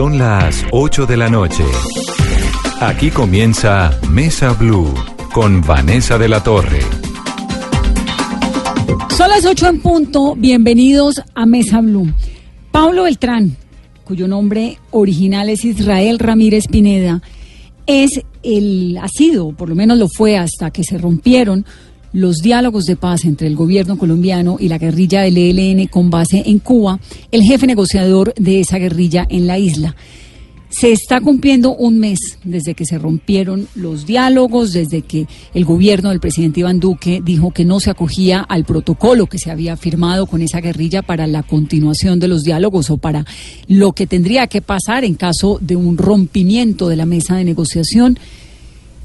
Son las 8 de la noche. Aquí comienza Mesa Blue con Vanessa de la Torre. Son las 8 en punto. Bienvenidos a Mesa Blue. Pablo Beltrán, cuyo nombre original es Israel Ramírez Pineda, es el, ha sido, por lo menos lo fue hasta que se rompieron los diálogos de paz entre el gobierno colombiano y la guerrilla del ELN con base en Cuba, el jefe negociador de esa guerrilla en la isla. Se está cumpliendo un mes desde que se rompieron los diálogos, desde que el gobierno del presidente Iván Duque dijo que no se acogía al protocolo que se había firmado con esa guerrilla para la continuación de los diálogos o para lo que tendría que pasar en caso de un rompimiento de la mesa de negociación.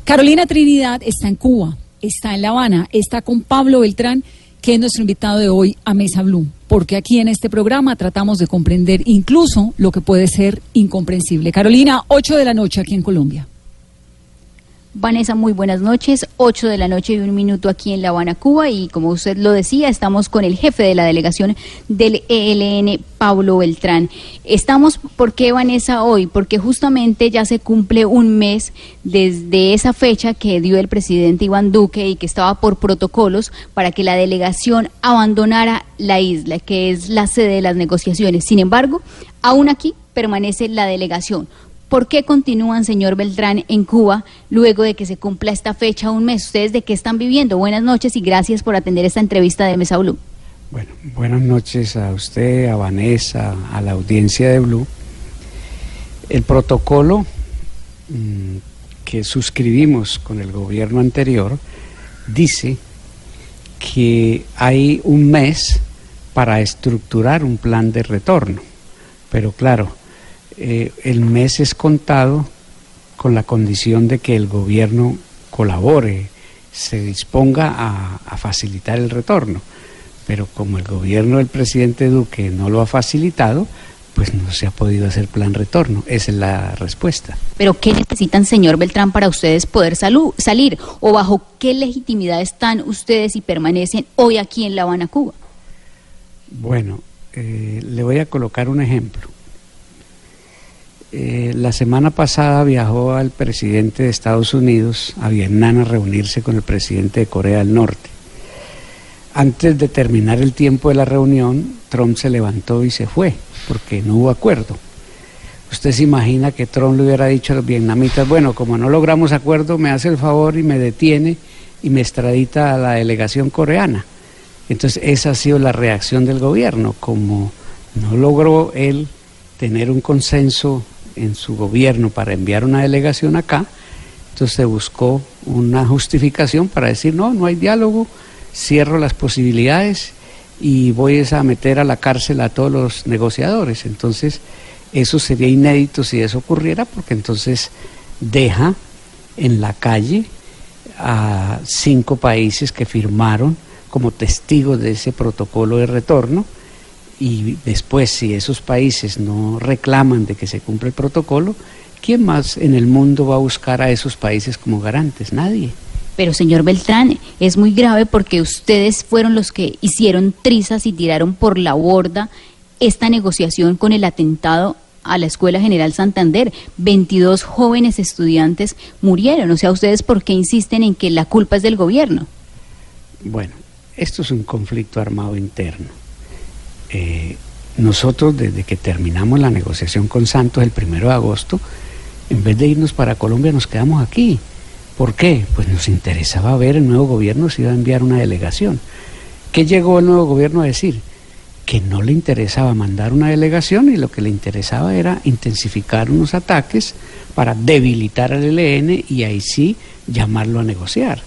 Carolina Trinidad está en Cuba, está en La Habana, está con Pablo Beltrán, que es nuestro invitado de hoy a Mesa Blue, porque aquí en este programa tratamos de comprender incluso lo que puede ser incomprensible. Carolina, 8 de la noche aquí en Colombia. Vanessa, muy buenas noches. 8 de la noche y un minuto aquí en La Habana, Cuba. Y como usted lo decía, estamos con el jefe de la delegación del ELN, Pablo Beltrán. Estamos, ¿por qué, Vanessa, hoy? Porque justamente ya se cumple un mes desde esa fecha que dio el presidente Iván Duque y que estaba por protocolos para que la delegación abandonara la isla, que es la sede de las negociaciones. Sin embargo, aún aquí permanece la delegación. ¿Por qué continúan, señor Beltrán, en Cuba luego de que se cumpla esta fecha un mes? ¿Ustedes de qué están viviendo? Buenas noches y gracias por atender esta entrevista de Mesa Blue. Bueno, buenas noches a usted, a Vanessa, a la audiencia de Blue. El protocolo mmm, que suscribimos con el gobierno anterior dice que hay un mes para estructurar un plan de retorno. Pero claro, eh, el mes es contado con la condición de que el gobierno colabore, se disponga a, a, facilitar el retorno. Pero como el gobierno del presidente Duque no lo ha facilitado, pues no se ha podido hacer plan retorno. Esa es la respuesta. Pero ¿qué necesitan, señor Beltrán, para ustedes poder salir? ¿O bajo qué legitimidad están ustedes y permanecen hoy aquí en La Habana, Cuba? Bueno, eh, le voy a colocar un ejemplo. Eh, la semana pasada viajó al presidente de Estados Unidos a Vietnam a reunirse con el presidente de Corea del Norte. Antes de terminar el tiempo de la reunión, Trump se levantó y se fue, porque no hubo acuerdo. Usted se imagina que Trump le hubiera dicho a los vietnamitas, bueno, como no logramos acuerdo, me hace el favor y me detiene y me extradita a la delegación coreana. Entonces esa ha sido la reacción del gobierno, como no logró él tener un consenso en su gobierno para enviar una delegación acá, entonces se buscó una justificación para decir, no, no hay diálogo, cierro las posibilidades y voy a meter a la cárcel a todos los negociadores. Entonces, eso sería inédito si eso ocurriera, porque entonces deja en la calle a cinco países que firmaron como testigos de ese protocolo de retorno y después si esos países no reclaman de que se cumpla el protocolo, ¿quién más en el mundo va a buscar a esos países como garantes? Nadie. Pero señor Beltrán, es muy grave porque ustedes fueron los que hicieron trizas y tiraron por la borda esta negociación con el atentado a la Escuela General Santander. 22 jóvenes estudiantes murieron. O sea, ¿ustedes por qué insisten en que la culpa es del gobierno? Bueno, esto es un conflicto armado interno. Eh, nosotros desde que terminamos la negociación con Santos el primero de agosto, en vez de irnos para Colombia nos quedamos aquí. ¿Por qué? Pues nos interesaba ver el nuevo gobierno si iba a enviar una delegación. ¿Qué llegó el nuevo gobierno a decir? Que no le interesaba mandar una delegación y lo que le interesaba era intensificar unos ataques para debilitar al ELN y ahí sí llamarlo a negociar.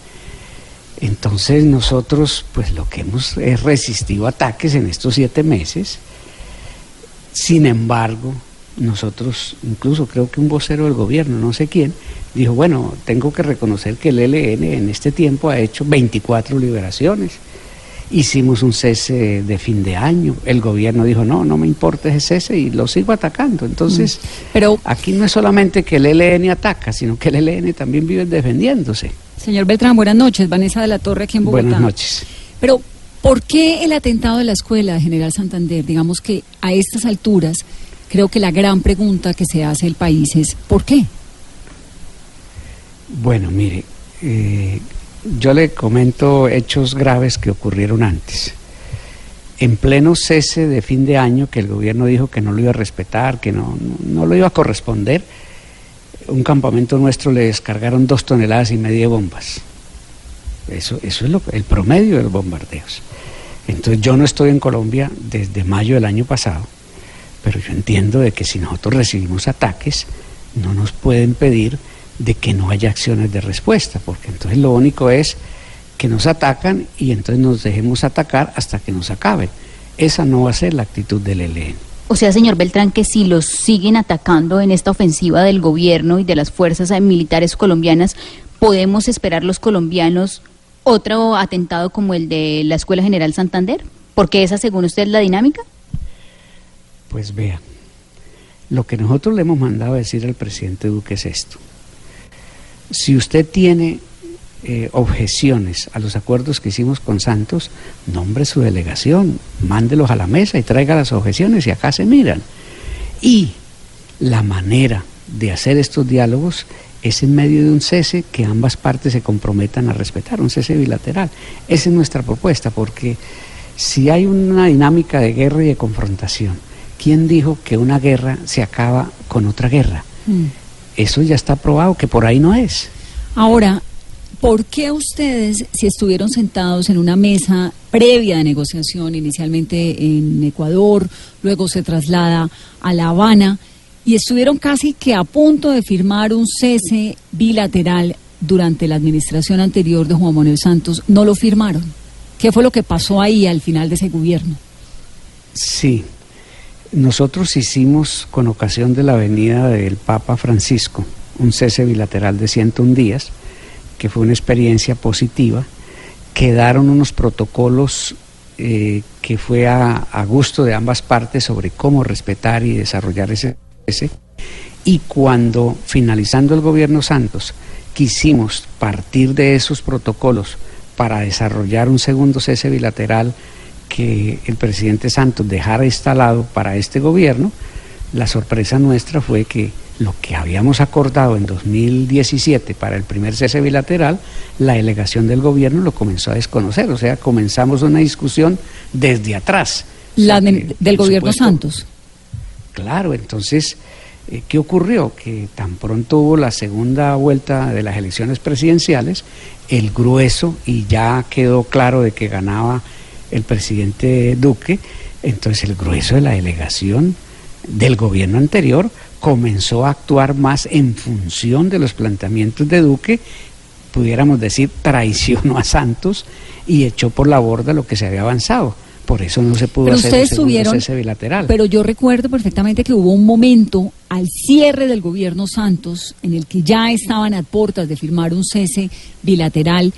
Entonces nosotros, pues lo que hemos es resistido ataques en estos siete meses. Sin embargo, nosotros, incluso creo que un vocero del gobierno, no sé quién, dijo, bueno, tengo que reconocer que el ELN en este tiempo ha hecho 24 liberaciones. Hicimos un cese de fin de año. El gobierno dijo, no, no me importa ese cese y lo sigo atacando. Entonces, Mm. Pero- aquí no es solamente que el ELN ataca, sino que el ELN también vive defendiéndose. Señor Beltrán, buenas noches. Vanessa de la Torre aquí en Bogotá. Buenas noches. Pero, ¿por qué el atentado de la escuela de General Santander? Digamos que a estas alturas, creo que la gran pregunta que se hace el país es, ¿por qué? Bueno, mire, eh, yo le comento hechos graves que ocurrieron antes. En pleno cese de fin de año, que el gobierno dijo que no lo iba a respetar, que no, no, no lo iba a corresponder, un campamento nuestro le descargaron dos toneladas y media de bombas. Eso, eso es lo, el promedio de los bombardeos. Entonces yo no estoy en Colombia desde mayo del año pasado, pero yo entiendo de que si nosotros recibimos ataques, no nos pueden pedir de que no haya acciones de respuesta, porque entonces lo único es que nos atacan y entonces nos dejemos atacar hasta que nos acaben. Esa no va a ser la actitud del ELN. O sea, señor Beltrán, que si los siguen atacando en esta ofensiva del gobierno y de las fuerzas eh, militares colombianas, ¿podemos esperar los colombianos otro atentado como el de la Escuela General Santander? Porque esa, según usted, es la dinámica. Pues vea, lo que nosotros le hemos mandado a decir al presidente Duque es esto. Si usted tiene eh, objeciones a los acuerdos que hicimos con Santos, nombre su delegación, mándelos a la mesa y traiga las objeciones y acá se miran. Y la manera de hacer estos diálogos es en medio de un cese que ambas partes se comprometan a respetar, un cese bilateral. Esa es nuestra propuesta, porque si hay una dinámica de guerra y de confrontación, ¿quién dijo que una guerra se acaba con otra guerra? Eso ya está probado que por ahí no es. Ahora, ¿por qué ustedes, si estuvieron sentados en una mesa previa de negociación, inicialmente en Ecuador, luego se traslada a La Habana, y estuvieron casi que a punto de firmar un cese bilateral durante la administración anterior de Juan Manuel Santos, no lo firmaron? ¿Qué fue lo que pasó ahí al final de ese gobierno? Sí, nosotros hicimos con ocasión de la venida del Papa Francisco un cese bilateral de 101 días, que fue una experiencia positiva. Quedaron unos protocolos eh, que fue a, gusto de ambas partes sobre cómo respetar y desarrollar ese cese. Y cuando, finalizando el gobierno Santos, quisimos partir de esos protocolos para desarrollar un segundo cese bilateral que el presidente Santos dejara instalado para este gobierno, la sorpresa nuestra fue que lo que habíamos acordado en 2017 para el primer cese bilateral, la delegación del gobierno lo comenzó a desconocer, o sea, comenzamos una discusión desde atrás. La de, que, del gobierno supuesto, Santos. Claro, entonces, eh, ¿qué ocurrió? Que tan pronto hubo la segunda vuelta de las elecciones presidenciales, el grueso, y ya quedó claro de que ganaba el presidente Duque, entonces el grueso de la delegación del gobierno anterior comenzó a actuar más en función de los planteamientos de Duque, pudiéramos decir, traicionó a Santos y echó por la borda lo que se había avanzado. Por eso no se pudo pero hacer ustedes tuvieron, cese bilateral. Pero yo recuerdo perfectamente que hubo un momento al cierre del gobierno Santos en el que ya estaban a puertas de firmar un cese bilateral.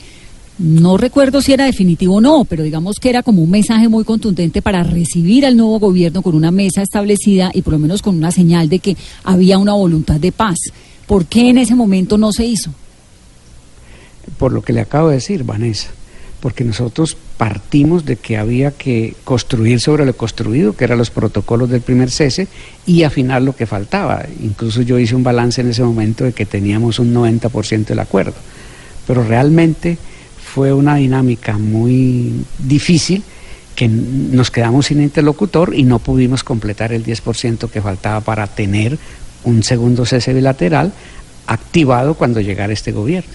No recuerdo si era definitivo o no, pero digamos que era como un mensaje muy contundente para recibir al nuevo gobierno con una mesa establecida y por lo menos con una señal de que había una voluntad de paz. ¿Por qué en ese momento no se hizo? Por lo que le acabo de decir, Vanessa, porque nosotros partimos de que había que construir sobre lo construido, que eran los protocolos del primer cese, y afinar lo que faltaba. Incluso yo hice un balance en ese momento de que teníamos un 90% del acuerdo. Pero realmente fue una dinámica muy difícil que nos quedamos sin interlocutor y no pudimos completar el 10% que faltaba para tener un segundo cese bilateral activado cuando llegara este gobierno.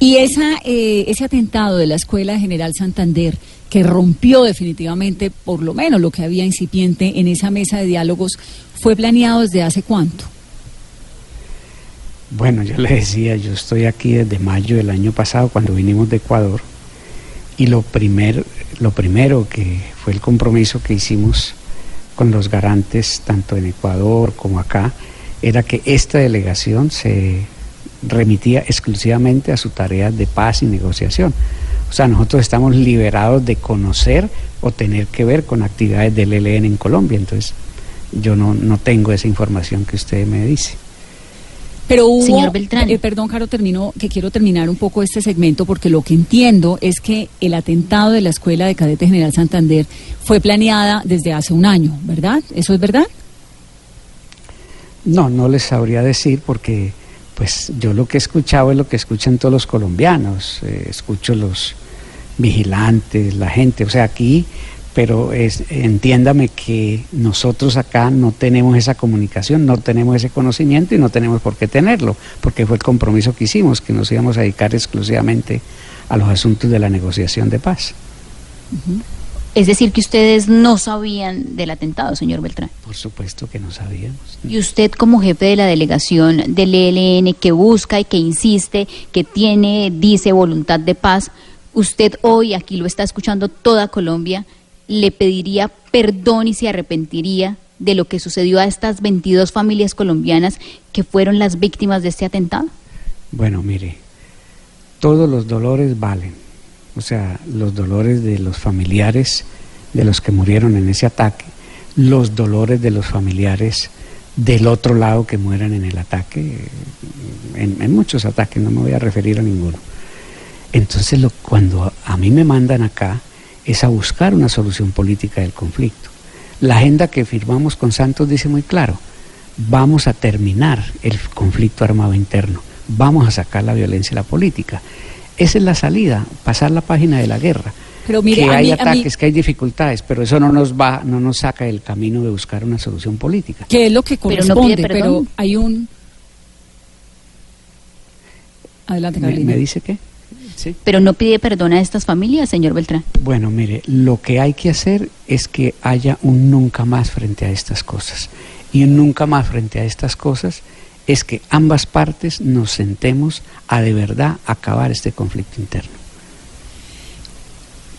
Y esa, eh, ese atentado de la Escuela General Santander, que rompió definitivamente, por lo menos lo que había incipiente en esa mesa de diálogos, ¿fue planeado desde hace cuánto? Bueno, yo le decía, yo estoy aquí desde mayo del año pasado, cuando vinimos de Ecuador, y lo, primer, lo primero que fue el compromiso que hicimos con los garantes, tanto en Ecuador como acá, era que esta delegación se remitía exclusivamente a su tarea de paz y negociación. O sea, nosotros estamos liberados de conocer o tener que ver con actividades del ELN en Colombia, entonces yo no, no tengo esa información que usted me dice. Pero hubo, Señor Beltrán. eh, perdón, Caro, termino, que quiero terminar un poco este segmento porque lo que entiendo es que el atentado de la Escuela de Cadete General Santander fue planeada desde hace un año, ¿verdad? ¿Eso es verdad? No, no les sabría decir porque pues yo lo que he escuchado es lo que escuchan todos los colombianos, eh, escucho los vigilantes, la gente, o sea, aquí, pero es, entiéndame que nosotros acá no tenemos esa comunicación, no tenemos ese conocimiento y no tenemos por qué tenerlo, porque fue el compromiso que hicimos, que nos íbamos a dedicar exclusivamente a los asuntos de la negociación de paz. Es decir, que ustedes no sabían del atentado, señor Beltrán. Por supuesto que no sabíamos. Y usted como jefe de la delegación del ELN que busca y que insiste, que tiene, dice, voluntad de paz, usted hoy, aquí lo está escuchando toda Colombia, le pediría perdón y se arrepentiría de lo que sucedió a estas 22 familias colombianas que fueron las víctimas de este atentado. Bueno, mire, todos los dolores valen. O sea, los dolores de los familiares de los que murieron en ese ataque, los dolores de los familiares del otro lado que mueran en el ataque, en, en muchos ataques, no me voy a referir a ninguno. Entonces, lo, cuando a mí me mandan acá, es a buscar una solución política del conflicto. La agenda que firmamos con Santos dice muy claro, vamos a terminar el conflicto armado interno, vamos a sacar la violencia de la política. Esa es la salida, pasar la página de la guerra. Pero mire, que hay mí- a mí- ataques, que hay dificultades, pero eso no nos va, no nos saca del camino de buscar una solución política. Que es lo que Pero no corresponde, pero, hay un... Adelante, ¿Me, Carolina. me dice qué? Sí. Pero no pide perdón a estas familias, señor Beltrán. Bueno, mire, lo que hay que hacer es que haya un nunca más frente a estas cosas. Y un nunca más frente a estas cosas es que ambas partes nos sentemos a de verdad acabar este conflicto interno.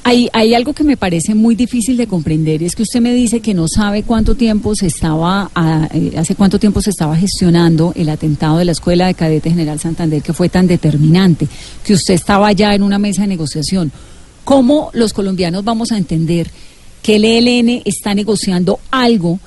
Hay, hay algo que me parece muy difícil de comprender, es que usted me dice que no sabe cuánto tiempo se estaba, ah, eh, hace cuánto tiempo se estaba gestionando el atentado de la Escuela de Cadete General Santander, que fue tan determinante, que usted estaba ya en una mesa de negociación. ¿Cómo los colombianos vamos a entender que el ELN está negociando algo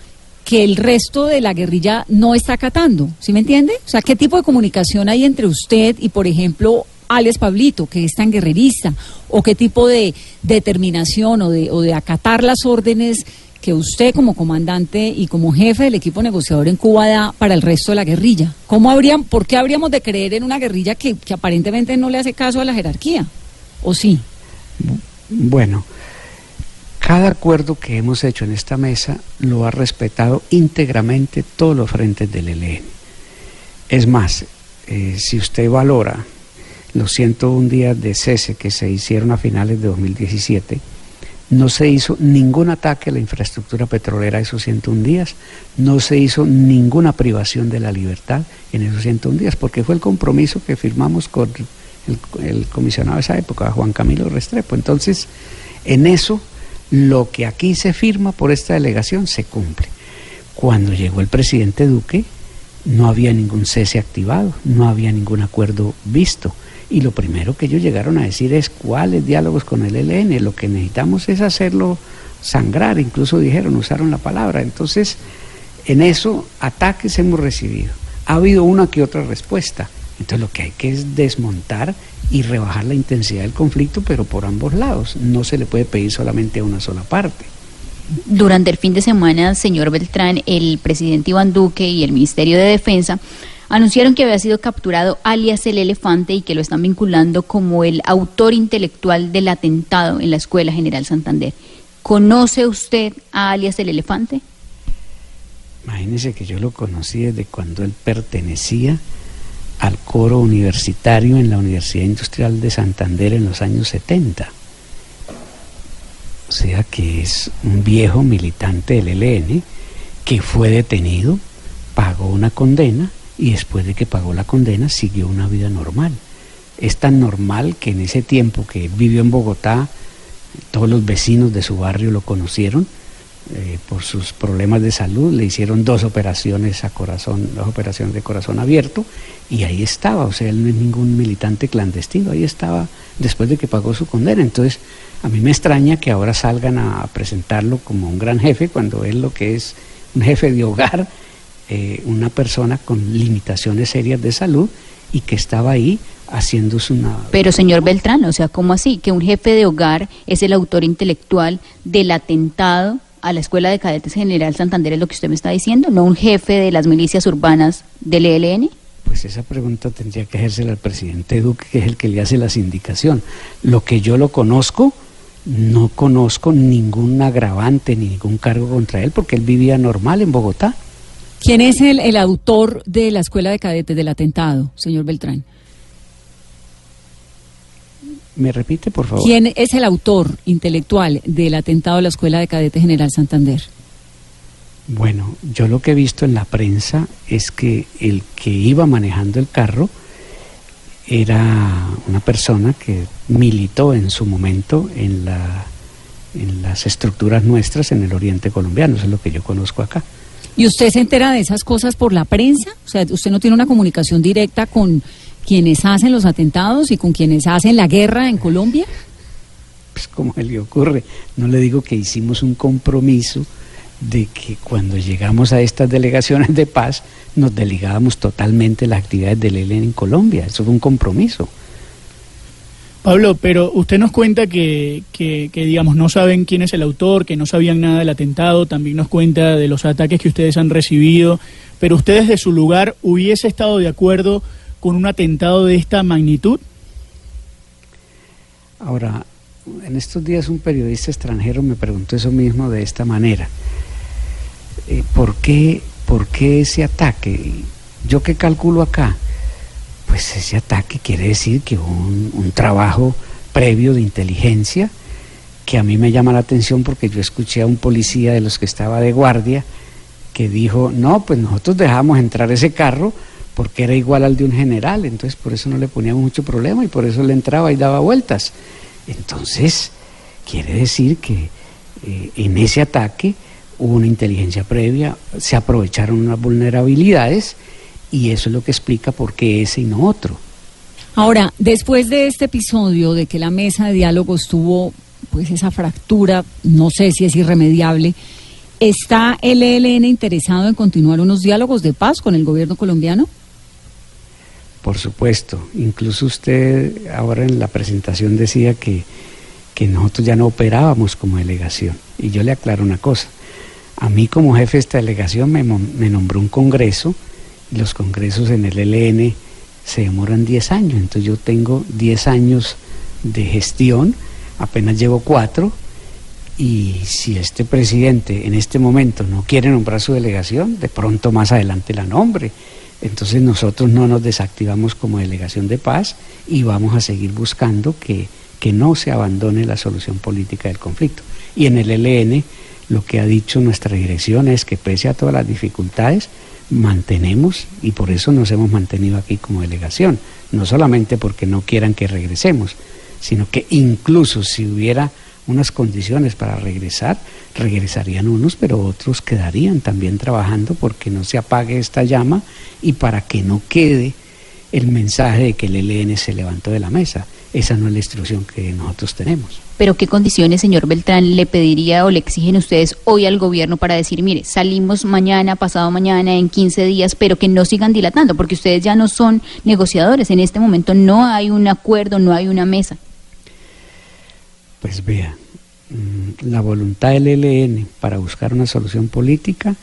que el resto de la guerrilla no está acatando? ¿Sí me entiende? O sea, ¿qué tipo de comunicación hay entre usted y, por ejemplo, Alex Pablito, que es tan guerrerista, o qué tipo de determinación o de, o de acatar las órdenes que usted como comandante y como jefe del equipo negociador en Cuba da para el resto de la guerrilla. ¿Cómo habrían, ¿Por qué habríamos de creer en una guerrilla que, aparentemente no le hace caso a la jerarquía? ¿O sí? Bueno, cada acuerdo que hemos hecho en esta mesa lo ha respetado íntegramente todos los frentes del ELN. Es más, eh, si usted valora los 101 días de cese que se hicieron a finales de 2017, no se hizo ningún ataque a la infraestructura petrolera esos 101 días, no se hizo ninguna privación de la libertad en esos 101 días, porque fue el compromiso que firmamos con el, el comisionado de esa época, Juan Camilo Restrepo. Entonces, en eso, lo que aquí se firma por esta delegación se cumple. Cuando llegó el presidente Duque, no había ningún cese activado, no había ningún acuerdo visto. Y lo primero que ellos llegaron a decir es cuáles diálogos con el ELN, lo que necesitamos es hacerlo sangrar, incluso dijeron, usaron la palabra. Entonces, en eso ataques hemos recibido. Ha habido una que otra respuesta. Entonces lo que hay que es desmontar y rebajar la intensidad del conflicto, pero por ambos lados. No se le puede pedir solamente a una sola parte. Durante el fin de semana, señor Beltrán, el presidente Iván Duque y el Ministerio de Defensa anunciaron que había sido capturado alias el elefante y que lo están vinculando como el autor intelectual del atentado en la Escuela General Santander. ¿Conoce usted a alias el elefante? Imagínese que yo lo conocí desde cuando él pertenecía al coro universitario en la Universidad Industrial de Santander en los años 70. O sea que es un viejo militante del ELN que fue detenido, pagó una condena y después de que pagó la condena siguió una vida normal. Es tan normal que en ese tiempo que vivió en Bogotá, todos los vecinos de su barrio lo conocieron, eh, por sus problemas de salud, le hicieron dos operaciones a corazón, dos operaciones de corazón abierto, y ahí estaba, o sea, él no es ningún militante clandestino, ahí estaba después de que pagó su condena. Entonces, a mí me extraña que ahora salgan a presentarlo como un gran jefe, cuando él lo que es un jefe de hogar, eh, una persona con limitaciones serias de salud y que estaba ahí haciéndose una... Pero señor Beltrán, o sea, ¿cómo así? Que un jefe de hogar es el autor intelectual del atentado a la Escuela de Cadetes General Santander, es lo que usted me está diciendo, no un jefe de las milicias urbanas del ELN. Pues esa pregunta tendría que hacerse al presidente Duque, que es el que le hace las indicaciones. Lo que yo lo conozco, no conozco ningún agravante ni ningún cargo contra él, porque él vivía normal en Bogotá. ¿Quién es el, el autor de la Escuela de Cadetes del atentado, señor Beltrán? ¿Me repite, por favor? ¿Quién es el autor intelectual del atentado a la Escuela de Cadetes General Santander? Bueno, yo lo que he visto en la prensa es que el que iba manejando el carro era una persona que militó en su momento en, la, en las estructuras nuestras en el oriente colombiano, eso es lo que yo conozco acá. ¿Y usted se entera de esas cosas por la prensa? O sea, ¿usted no tiene una comunicación directa con quienes hacen los atentados y con quienes hacen la guerra en Colombia? Pues como le ocurre, no le digo que hicimos un compromiso de que cuando llegamos a estas delegaciones de paz nos delegábamos totalmente las actividades del ELN en Colombia. Eso fue un compromiso. Pablo, pero usted nos cuenta que, que, digamos, no saben quién es el autor, que no sabían nada del atentado, también nos cuenta de los ataques que ustedes han recibido, pero usted desde su lugar hubiese estado de acuerdo con un atentado de esta magnitud? Ahora, en estos días un periodista extranjero me preguntó eso mismo de esta manera. Eh, ¿por, qué, ¿Por qué ese ataque? ¿Yo qué calculo acá? Pues ese ataque quiere decir que un, un trabajo previo de inteligencia que a mí me llama la atención porque yo escuché a un policía de los que estaba de guardia que dijo, no, pues nosotros dejamos entrar ese carro porque era igual al de un general, entonces por eso no le poníamos mucho problema y por eso le entraba y daba vueltas. Entonces, quiere decir que eh, en ese ataque hubo una inteligencia previa, se aprovecharon unas vulnerabilidades y eso es lo que explica por qué ese y no otro. Ahora, después de este episodio de que la mesa de diálogos tuvo pues esa fractura, no sé si es irremediable, ¿está el ELN interesado en continuar unos diálogos de paz con el gobierno colombiano? Por supuesto, incluso usted ahora en la presentación decía que, que nosotros ya no operábamos como delegación. Y yo le aclaro una cosa, a mí como jefe de esta delegación me, me nombró un congreso, los congresos en el ELN se demoran 10 años, entonces yo tengo 10 años de gestión, apenas llevo 4, y si este presidente en este momento no quiere nombrar su delegación, de pronto más adelante la nombre. Entonces nosotros no nos desactivamos como delegación de paz y vamos a seguir buscando que, que no se abandone la solución política del conflicto. Y en el ELN lo que ha dicho nuestra dirección es que pese a todas las dificultades, mantenemos y por eso nos hemos mantenido aquí como delegación, no solamente porque no quieran que regresemos, sino que incluso si hubiera unas condiciones para regresar, regresarían unos, pero otros quedarían también trabajando porque no se apague esta llama y para que no quede el mensaje de que el ELN se levantó de la mesa. Esa no es la instrucción que nosotros tenemos. Pero ¿qué condiciones, señor Beltrán, le pediría o le exigen ustedes hoy al gobierno para decir, mire, salimos mañana, pasado mañana, en 15 días, pero que no sigan dilatando, porque ustedes ya no son negociadores, en este momento no hay un acuerdo, no hay una mesa? Pues vea, la voluntad del ELN para buscar una solución política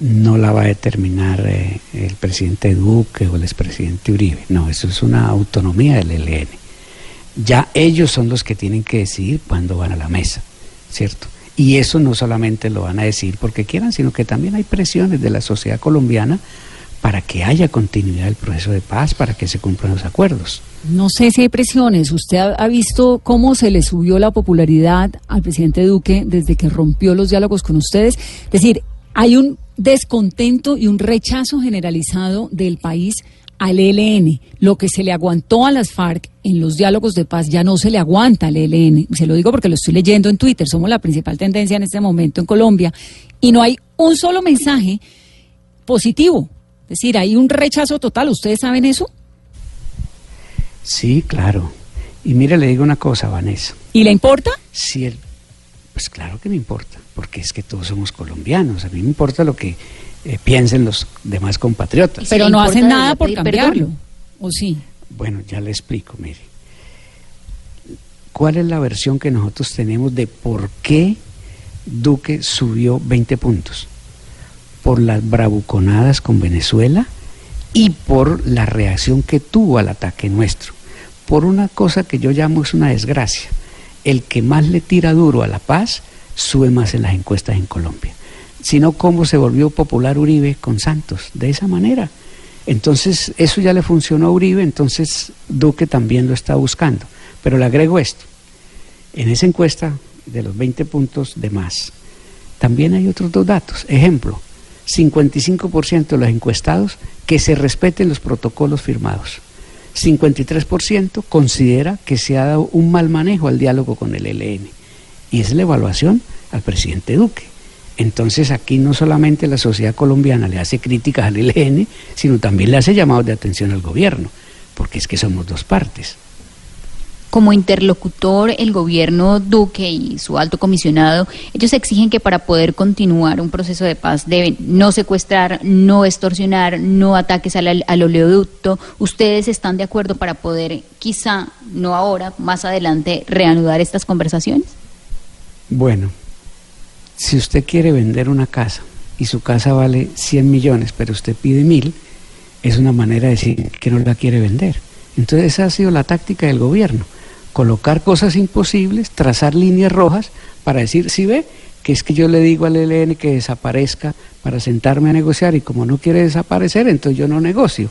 no la va a determinar eh, el presidente Duque o el expresidente Uribe. No, eso es una autonomía del ELN. Ya ellos son los que tienen que decidir cuándo van a la mesa, ¿cierto? Y eso no solamente lo van a decir porque quieran, sino que también hay presiones de la sociedad colombiana para que haya continuidad del proceso de paz, para que se cumplan los acuerdos. No sé si hay presiones. ¿Usted ha, visto cómo se le subió la popularidad al presidente Duque desde que rompió los diálogos con ustedes? Es decir, hay un descontento y un rechazo generalizado del país al ELN. Lo que se le aguantó a las FARC en los diálogos de paz ya no se le aguanta al ELN. Se lo digo porque lo estoy leyendo en Twitter. Somos la principal tendencia en este momento en Colombia. Y no hay un solo mensaje positivo. Es decir, hay un rechazo total. ¿Ustedes saben eso? Sí, claro. Y mire, le digo una cosa, Vanessa. ¿Y le importa? Si el, pues claro que me importa, porque es que todos somos colombianos. A mí me importa lo que eh, piensen los demás compatriotas. Pero no hacen nada por cambiarlo. ¿O sí? Bueno, ya le explico, mire. ¿Cuál es la versión que nosotros tenemos de por qué Duque subió 20 puntos? Por las bravuconadas con Venezuela y por la reacción que tuvo al ataque nuestro. Por una cosa que yo llamo es una desgracia. El que más le tira duro a la paz sube más en las encuestas en Colombia sino cómo se volvió popular Uribe con Santos, de esa manera. Entonces, eso ya le funcionó a Uribe, entonces Duque también lo está buscando. Pero le agrego esto, en esa encuesta de los 20 puntos de más, también hay otros dos datos. Ejemplo, 55% de los encuestados que se respeten los protocolos firmados. 53% considera que se ha dado un mal manejo al diálogo con el ELN. Y es la evaluación al presidente Duque. Entonces aquí no solamente la sociedad colombiana le hace críticas al ELN, sino también le hace llamados de atención al gobierno, porque es que somos dos partes. Como interlocutor, el gobierno Duque y su alto comisionado, ellos exigen que para poder continuar un proceso de paz deben no secuestrar, no extorsionar, no ataques al, al oleoducto. ¿Ustedes están de acuerdo para poder, quizá, no ahora, más adelante, reanudar estas conversaciones? Bueno, si usted quiere vender una casa y su casa vale 100 millones, pero usted pide mil, es una manera de decir que no la quiere vender. Entonces esa ha sido la táctica del gobierno, colocar cosas imposibles, trazar líneas rojas para decir, si ve, que es que yo le digo al ELN que desaparezca para sentarme a negociar y como no quiere desaparecer, entonces yo no negocio.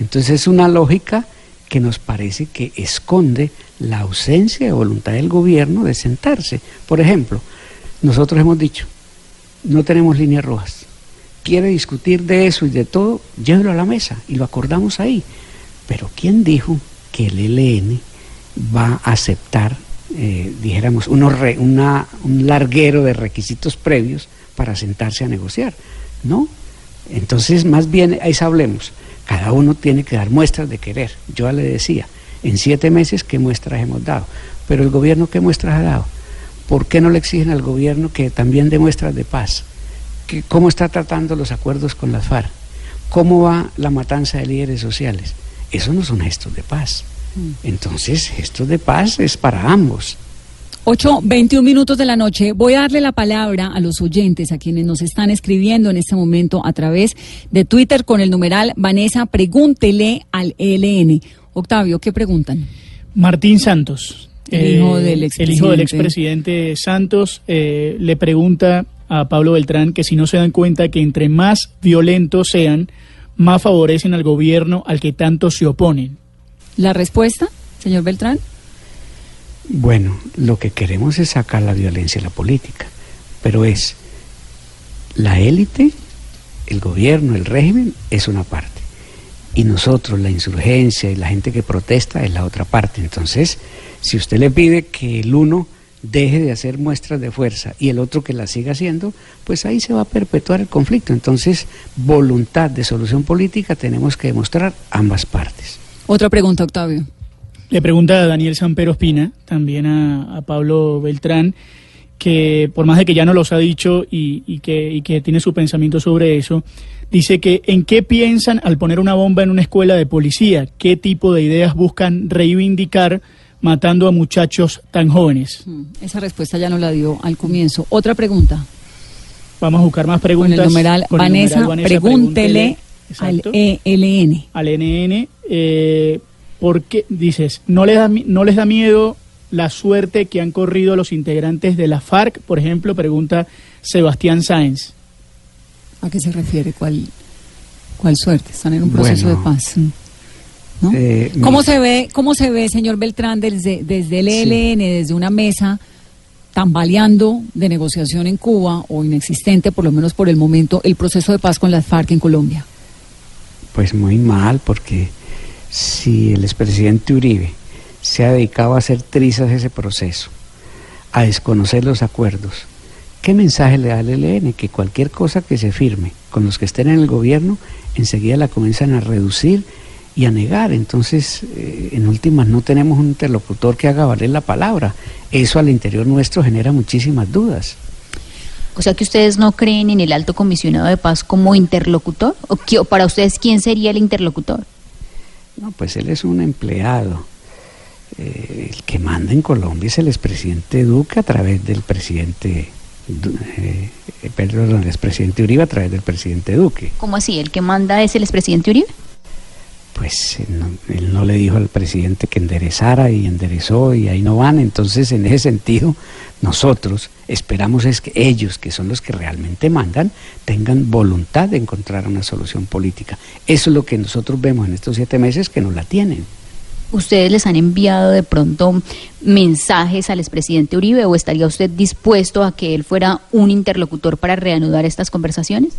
Entonces es una lógica que nos parece que esconde la ausencia de voluntad del gobierno de sentarse. Por ejemplo, nosotros hemos dicho, no tenemos líneas rojas. Quiere discutir de eso y de todo, llévelo a la mesa y lo acordamos ahí. Pero ¿quién dijo que el ELN va a aceptar, eh, dijéramos, unos una, un larguero de requisitos previos para sentarse a negociar? No. Entonces, más bien, ahí hablemos. Cada uno tiene que dar muestras de querer. Yo ya le decía, en siete meses, ¿qué muestras hemos dado? Pero el gobierno, ¿qué muestras ha dado? ¿Por qué no le exigen al gobierno que también dé muestras de paz? ¿Cómo está tratando los acuerdos con las FARC? ¿Cómo va la matanza de líderes sociales? Eso no son gestos de paz. Mm. Entonces, gestos de paz es para ambos. 8, 21 minutos de la noche. Voy a darle la palabra a los oyentes, a quienes nos están escribiendo en este momento a través de Twitter con el numeral Vanessa, pregúntele al ELN. Octavio, ¿qué preguntan? Martín Santos el hijo del expresidente, Santos eh, le pregunta a Pablo Beltrán que si no se dan cuenta que entre más violentos sean, más favorecen al gobierno al que tanto se oponen. ¿La respuesta, señor Beltrán? Bueno, lo que queremos es sacar la violencia de la política, pero es la élite, el gobierno, el régimen, es una parte. Y nosotros, la insurgencia y la gente que protesta, es la otra parte. Entonces, si usted le pide que el uno deje de hacer muestras de fuerza y el otro que la siga haciendo, pues ahí se va a perpetuar el conflicto. Entonces, voluntad de solución política tenemos que demostrar ambas partes. Otra pregunta, Octavio. Le pregunta a Daniel Sampero Espina, también a, Pablo Beltrán, que por más de que ya no los ha dicho y, que, y que tiene su pensamiento sobre eso, dice que en qué piensan al poner una bomba en una escuela de policía, qué tipo de ideas buscan reivindicar matando a muchachos tan jóvenes? Mm, esa respuesta ya no la dio al comienzo. Otra pregunta. Vamos a buscar más preguntas. Con el numeral, Vanessa, pregúntele, al ELN. Al ELN, eh, ¿por qué, dices, no les, da, no les da miedo la suerte que han corrido los integrantes de la FARC? Por ejemplo, pregunta Sebastián Sáenz. ¿A qué se refiere? ¿Cuál, cuál suerte? Están en un proceso de paz. Eh, ¿Cómo se ve, cómo se ve, señor Beltrán, desde, desde el ELN, desde una mesa tambaleando de negociación en Cuba o inexistente, por lo menos por el momento, el proceso de paz con las FARC en Colombia? Pues muy mal, porque si el expresidente Uribe se ha dedicado a hacer trizas ese proceso, a desconocer los acuerdos, ¿qué mensaje le da al ELN? Que cualquier cosa que se firme con los que estén en el gobierno, enseguida la comienzan a reducir y a negar. Entonces, eh, en últimas, no tenemos un interlocutor que haga valer la palabra. Eso al interior nuestro genera muchísimas dudas. O sea que ustedes no creen en el alto comisionado de paz como interlocutor. ¿O, qué- o para ustedes quién sería el interlocutor? No, pues él es un empleado. Eh, el que manda en Colombia es el expresidente Duque a través del presidente, eh, perdón, el expresidente Uribe a través del presidente Duque. ¿Cómo así? ¿El que manda es el expresidente Uribe? Pues no- él no le dijo al presidente que enderezara y enderezó y ahí no van. Entonces, en ese sentido, nosotros esperamos es que ellos, que son los que realmente mandan, tengan voluntad de encontrar una solución política. Eso es lo que nosotros vemos en estos siete meses que no la tienen. ¿Ustedes les han enviado de pronto mensajes al expresidente Uribe o estaría usted dispuesto a que él fuera un interlocutor para reanudar estas conversaciones?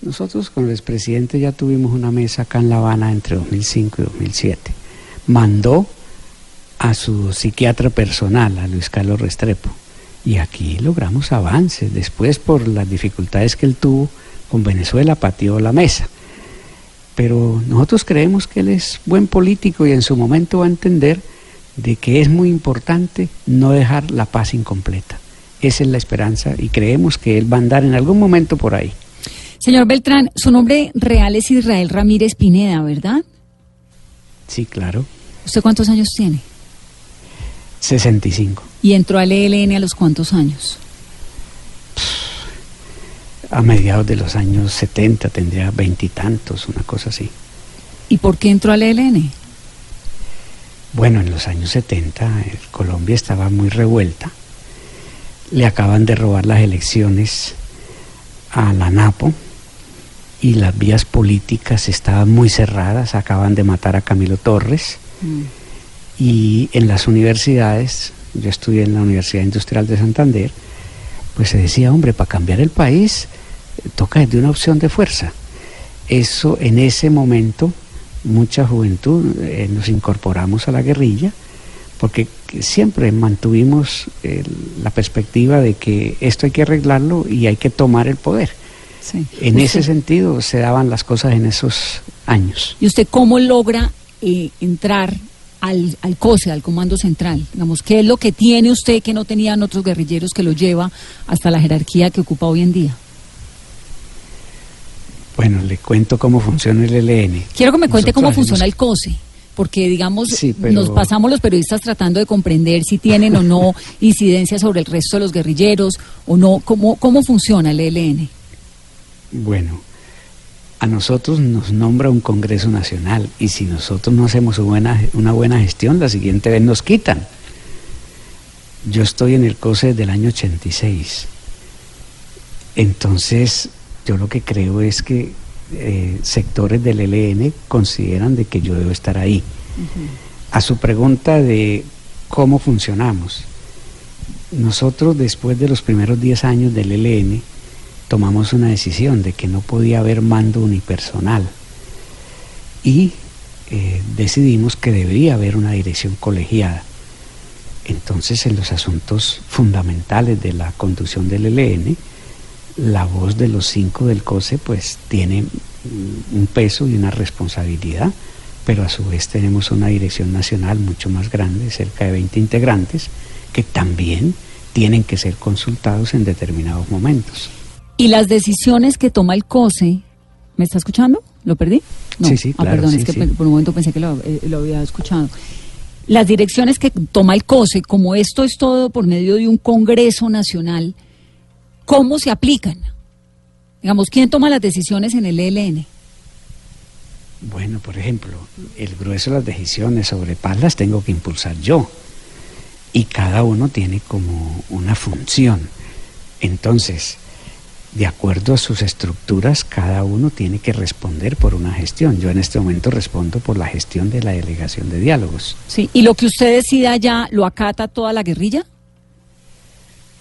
Nosotros con el expresidente ya tuvimos una mesa acá en La Habana entre 2005 y 2007. Mandó a su psiquiatra personal, a Luis Carlos Restrepo, y aquí logramos avances. Después, por las dificultades que él tuvo con Venezuela, pateó la mesa. Pero nosotros creemos que él es buen político y en su momento va a entender de que es muy importante no dejar la paz incompleta. Esa es la esperanza y creemos que él va a andar en algún momento por ahí. Señor Beltrán, su nombre real es Israel Ramírez Pineda, ¿verdad? Sí, claro. ¿Usted cuántos años tiene? 65. ¿Y entró al ELN a los cuántos años? A mediados de los años 70 tendría veintitantos, una cosa así. ¿Y por qué entró al ELN? Bueno, en los años 70 eh, Colombia estaba muy revuelta. Le acaban de robar las elecciones a la NAPO y las vías políticas estaban muy cerradas. Acaban de matar a Camilo Torres. Y en las universidades, yo estudié en la Universidad Industrial de Santander, pues se decía, hombre, para cambiar el país toca de una opción de fuerza. Eso en ese momento, mucha juventud eh, nos incorporamos a la guerrilla, porque siempre mantuvimos eh, la perspectiva de que esto hay que arreglarlo y hay que tomar el poder. Sí. En Usted- ese sentido se daban las cosas en esos años. ¿Y usted cómo logra eh, entrar al, al COSE, al Comando Central? Digamos, ¿qué es lo que tiene usted que no tenían otros guerrilleros que lo lleva hasta la jerarquía que ocupa hoy en día? Bueno, le cuento cómo funciona el ELN. Quiero que me cuente Nosotros cómo funciona el COSE, porque digamos, Sí, pero- nos pasamos los periodistas tratando de comprender si tienen o no incidencia sobre el resto de los guerrilleros o no, cómo, cómo funciona el ELN. Bueno, a nosotros nos nombra un Congreso Nacional y si nosotros no hacemos una buena, una buena gestión, la siguiente vez nos quitan. Yo estoy en el COSE desde el año 86. Entonces, yo lo que creo es que eh, sectores del ELN consideran de que yo debo estar ahí. A su pregunta de cómo funcionamos, nosotros después de los primeros 10 años del ELN tomamos una decisión de que no podía haber mando unipersonal y eh, decidimos que debería haber una dirección colegiada. Entonces, en los asuntos fundamentales de la conducción del ELN, la voz de los cinco del COSE pues tiene un peso y una responsabilidad, pero a su vez tenemos una dirección nacional mucho más grande, cerca de 20 integrantes, que también tienen que ser consultados en determinados momentos. Y las decisiones que toma el COSE, ¿me está escuchando? ¿Lo perdí? Sí, sí, Ah, claro, perdón, sí, es que sí. por un momento pensé que lo, eh, lo había escuchado. Las direcciones que toma el COSE, como esto es todo por medio de un Congreso Nacional, ¿cómo se aplican? Digamos, ¿quién toma las decisiones en el ELN? Bueno, por ejemplo, el grueso de las decisiones sobre paz las tengo que impulsar yo. Y cada uno tiene como una función. Entonces, de acuerdo a sus estructuras, cada uno tiene que responder por una gestión. Yo en este momento respondo por la gestión de la delegación de diálogos. Sí. ¿Y lo que usted decida ya lo acata toda la guerrilla?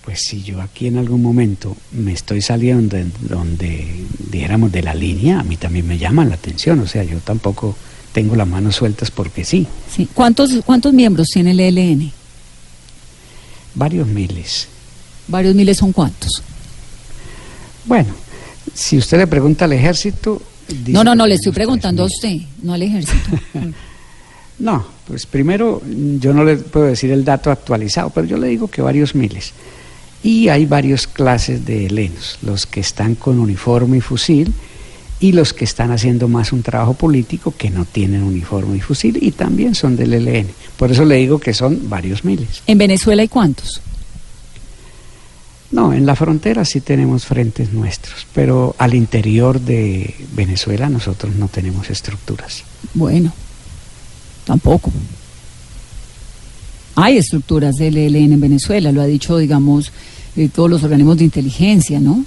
Pues si yo aquí en algún momento me estoy saliendo de, donde dijéramos de la línea, a mí también me llama la atención, o sea, yo tampoco tengo las manos sueltas porque sí. Sí. ¿Cuántos, ¿Cuántos miembros tiene el ELN? Varios miles. ¿Varios miles son cuántos? Bueno, si usted le pregunta al ejército... dice No, no, no, le estoy preguntando a 3.000. usted, no al ejército. No, pues primero yo no le puedo decir el dato actualizado, pero yo le digo que varios miles. Y hay varias clases de helenos, los que están con uniforme y fusil y los que están haciendo más un trabajo político que no tienen uniforme y fusil y también son del ELN. Por eso le digo que son varios miles. ¿En Venezuela hay cuántos? No, en la frontera sí tenemos frentes nuestros, pero al interior de Venezuela nosotros no tenemos estructuras. Bueno, tampoco. Hay estructuras del ELN en Venezuela, lo ha dicho, digamos, eh, todos los organismos de inteligencia, ¿no?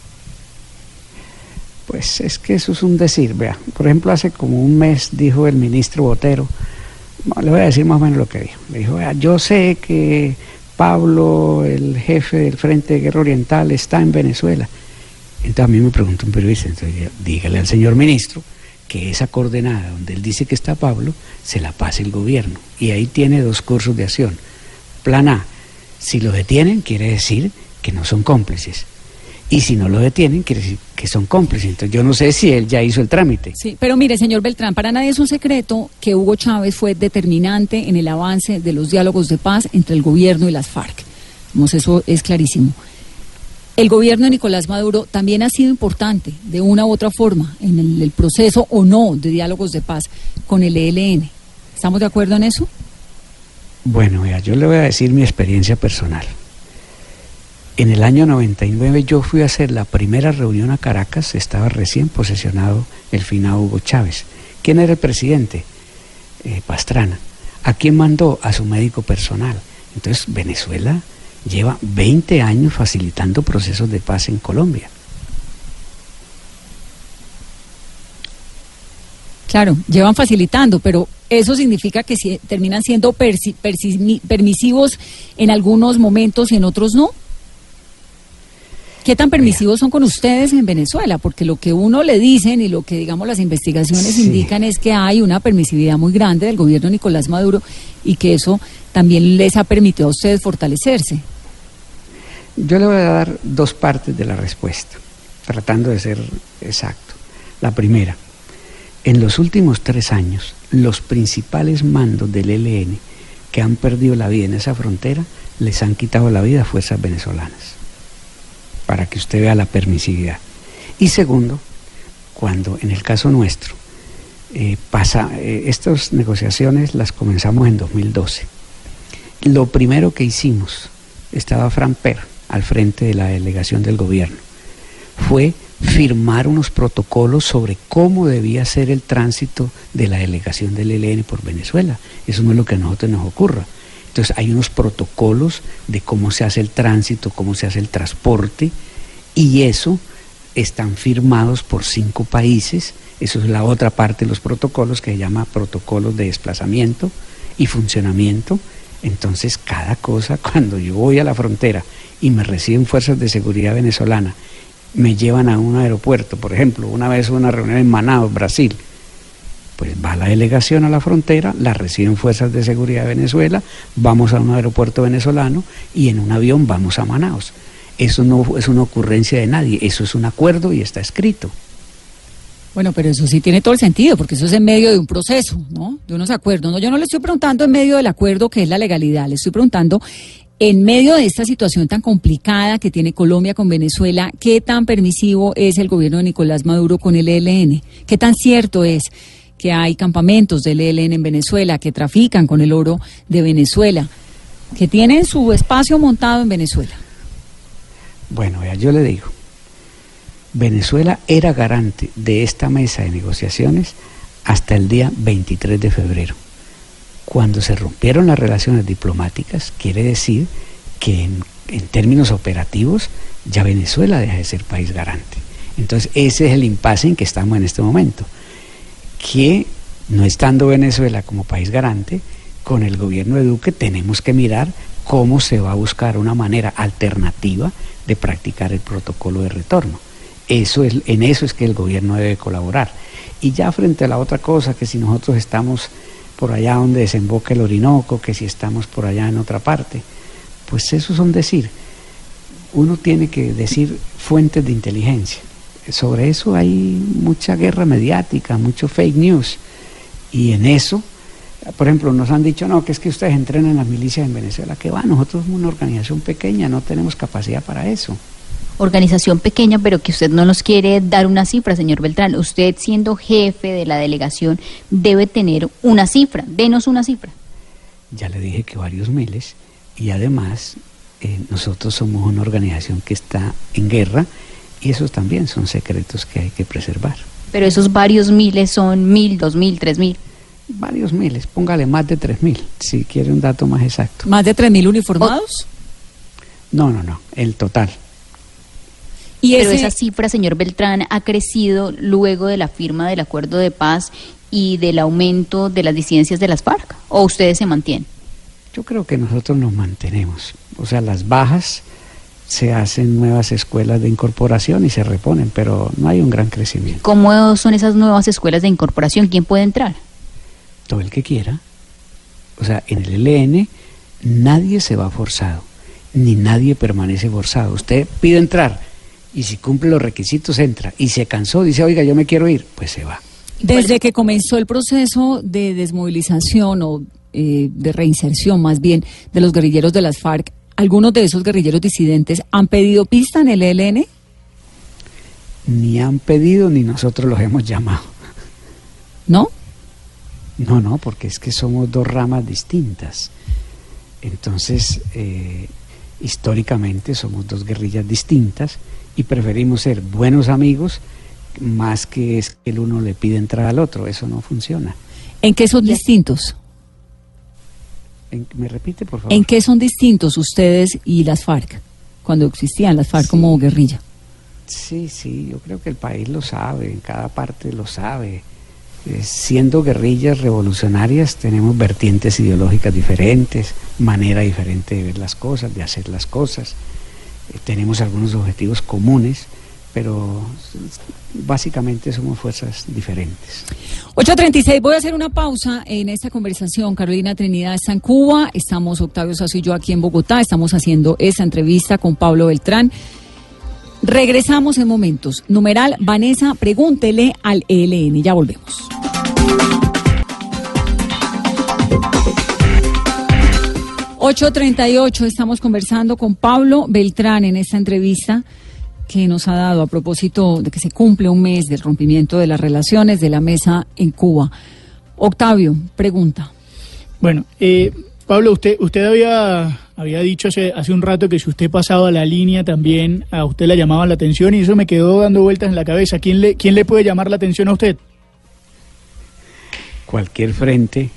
Pues es que eso es un decir, vea. Por ejemplo, hace como un mes dijo el ministro Botero, le voy a decir más o menos lo que dijo. Le dijo, vea, yo sé que Pablo, el jefe del Frente de Guerra Oriental, está en Venezuela. Entonces a mí me preguntó un periodista, entonces dígale al señor ministro que esa coordenada donde él dice que está Pablo, se la pase el gobierno. Y ahí tiene dos cursos de acción. Plan A, si lo detienen, quiere decir que no son cómplices. Y si no lo detienen, quiere decir que son cómplices. Entonces yo no sé si él ya hizo el trámite. Sí, pero mire, señor Beltrán, para nadie es un secreto que Hugo Chávez fue determinante en el avance de los diálogos de paz entre el gobierno y las FARC. Vamos, eso es clarísimo. El gobierno de Nicolás Maduro también ha sido importante, de una u otra forma, en el, el proceso o no de diálogos de paz con el ELN. ¿Estamos de acuerdo en eso? Bueno, vea, yo le voy a decir mi experiencia personal. En el año 99 yo fui a hacer la primera reunión a Caracas, estaba recién posesionado el finado Hugo Chávez. ¿Quién era el presidente? Eh, Pastrana. ¿A quién mandó? A su médico personal. Entonces Venezuela lleva 20 años facilitando procesos de paz en Colombia. Claro, llevan facilitando, pero eso significa que terminan siendo permisivos en algunos momentos y en otros no. ¿Qué tan permisivos son con ustedes en Venezuela? Porque lo que uno le dicen y lo que, digamos, las investigaciones Sí. indican es que hay una permisividad muy grande del gobierno de Nicolás Maduro y que eso también les ha permitido a ustedes fortalecerse. Yo le voy a dar dos partes de la respuesta, tratando de ser exacto. La primera, en los últimos tres años, los principales mandos del ELN que han perdido la vida en esa frontera les han quitado la vida a fuerzas venezolanas, para que usted vea la permisividad. Y segundo, cuando en el caso nuestro, eh, pasa, eh, estas negociaciones las comenzamos en 2012. Lo primero que hicimos, estaba Fran Per al frente de la delegación del gobierno, fue firmar unos protocolos sobre cómo debía ser el tránsito de la delegación del ELN por Venezuela. Eso no es lo que a nosotros nos ocurra. Entonces hay unos protocolos de cómo se hace el tránsito, cómo se hace el transporte, y eso están firmados por cinco países. Eso es la otra parte de los protocolos que se llama protocolos de desplazamiento y funcionamiento. Entonces, cada cosa, cuando yo voy a la frontera y me reciben fuerzas de seguridad venezolana, me llevan a un aeropuerto, por ejemplo, una vez una reunión en Manaus, Brasil, pues va la delegación a la frontera, la reciben fuerzas de seguridad de Venezuela, vamos a un aeropuerto venezolano y en un avión vamos a Manaus. Eso no es una ocurrencia de nadie, eso es un acuerdo y está escrito. Bueno, pero eso sí tiene todo el sentido, porque eso es en medio de un proceso, ¿no? De unos acuerdos. No, yo no le estoy preguntando en medio del acuerdo que es la legalidad, le estoy preguntando en medio de esta situación tan complicada que tiene Colombia con Venezuela, ¿qué tan permisivo es el gobierno de Nicolás Maduro con el ELN? ¿Qué tan cierto es que hay campamentos del ELN en Venezuela que trafican con el oro de Venezuela, que tienen su espacio montado en Venezuela? Bueno, vea, yo le digo, Venezuela era garante de esta mesa de negociaciones hasta el día 23 de febrero. Cuando se rompieron las relaciones diplomáticas, quiere decir que en, en términos operativos ya Venezuela deja de ser país garante. Entonces ese es el impasse en que estamos en este momento, que no estando Venezuela como país garante, con el gobierno de Duque tenemos que mirar cómo se va a buscar una manera alternativa de practicar el protocolo de retorno. Eso es, en eso es que el gobierno debe colaborar. Y ya frente a la otra cosa, que si nosotros estamos por allá donde desemboca el Orinoco, que si estamos por allá en otra parte, pues eso son decir. Uno tiene que decir fuentes de inteligencia. Sobre eso hay mucha guerra mediática, mucho fake news. Y en eso, por ejemplo, nos han dicho, no, que es que ustedes entrenan las milicias en Venezuela. que va? Nosotros somos una organización pequeña, no tenemos capacidad para eso organización pequeña, pero que usted no nos quiere dar una cifra, señor Beltrán. Usted, siendo jefe de la delegación, debe tener una cifra. Denos una cifra. Ya le dije que varios miles. Y además, eh, nosotros somos una organización que está en guerra y esos también son secretos que hay que preservar. Pero esos varios miles son mil, dos mil, tres mil. Varios miles, póngale más de tres mil, si quiere un dato más exacto. ¿Más de tres mil uniformados? No, no, no, el total. ¿Y Pero esa cifra, señor Beltrán, ha crecido luego de la firma del acuerdo de paz y del aumento de las disidencias de las FARC, o ustedes se mantienen? Yo creo que nosotros nos mantenemos. O sea, las bajas se hacen nuevas escuelas de incorporación y se reponen, pero no hay un gran crecimiento. ¿Cómo son esas nuevas escuelas de incorporación? ¿Quién puede entrar? Todo el que quiera. O sea, en el ELN nadie se va forzado, ni nadie permanece forzado. Usted pide entrar y si cumple los requisitos entra y se cansó, dice, oiga, yo me quiero ir, pues se va. Desde que comenzó el proceso de desmovilización o eh, de reinserción más bien de los guerrilleros de las FARC, ¿algunos de esos guerrilleros disidentes han pedido pista en el ELN? Ni han pedido ni nosotros los hemos llamado. ¿No? No, no, porque es que somos dos ramas distintas. Entonces, eh, históricamente somos dos guerrillas distintas y preferimos ser buenos amigos más que es que el uno le pide entrar al otro. Eso no funciona. ¿En qué son distintos? ¿Me repite, por favor? ¿En qué son distintos ustedes y las FARC, cuando existían las FARC como guerrilla? Sí, sí, yo creo que el país lo sabe, en cada parte lo sabe. Eh, siendo guerrillas revolucionarias tenemos vertientes ideológicas diferentes, manera diferente de ver las cosas, de hacer las cosas tenemos algunos objetivos comunes, pero básicamente somos fuerzas diferentes. 8.36, voy a hacer una pausa en esta conversación. Carolina Trinidad está en Cuba, estamos Octavio Sasso y yo aquí en Bogotá, estamos haciendo esa entrevista con Pablo Beltrán. Regresamos en momentos. Numeral, Vanessa, pregúntele al ELN, ya volvemos. 8.38, estamos conversando con Pablo Beltrán en esta entrevista que nos ha dado a propósito de que se cumple un mes del rompimiento de las relaciones de la mesa en Cuba. Octavio, pregunta. Bueno, eh, Pablo, usted, usted había, había dicho hace, hace un rato que si usted pasaba la línea también a usted le llamaba la atención y eso me quedó dando vueltas en la cabeza. ¿Quién le, quién le puede llamar la atención a usted? Cualquier frente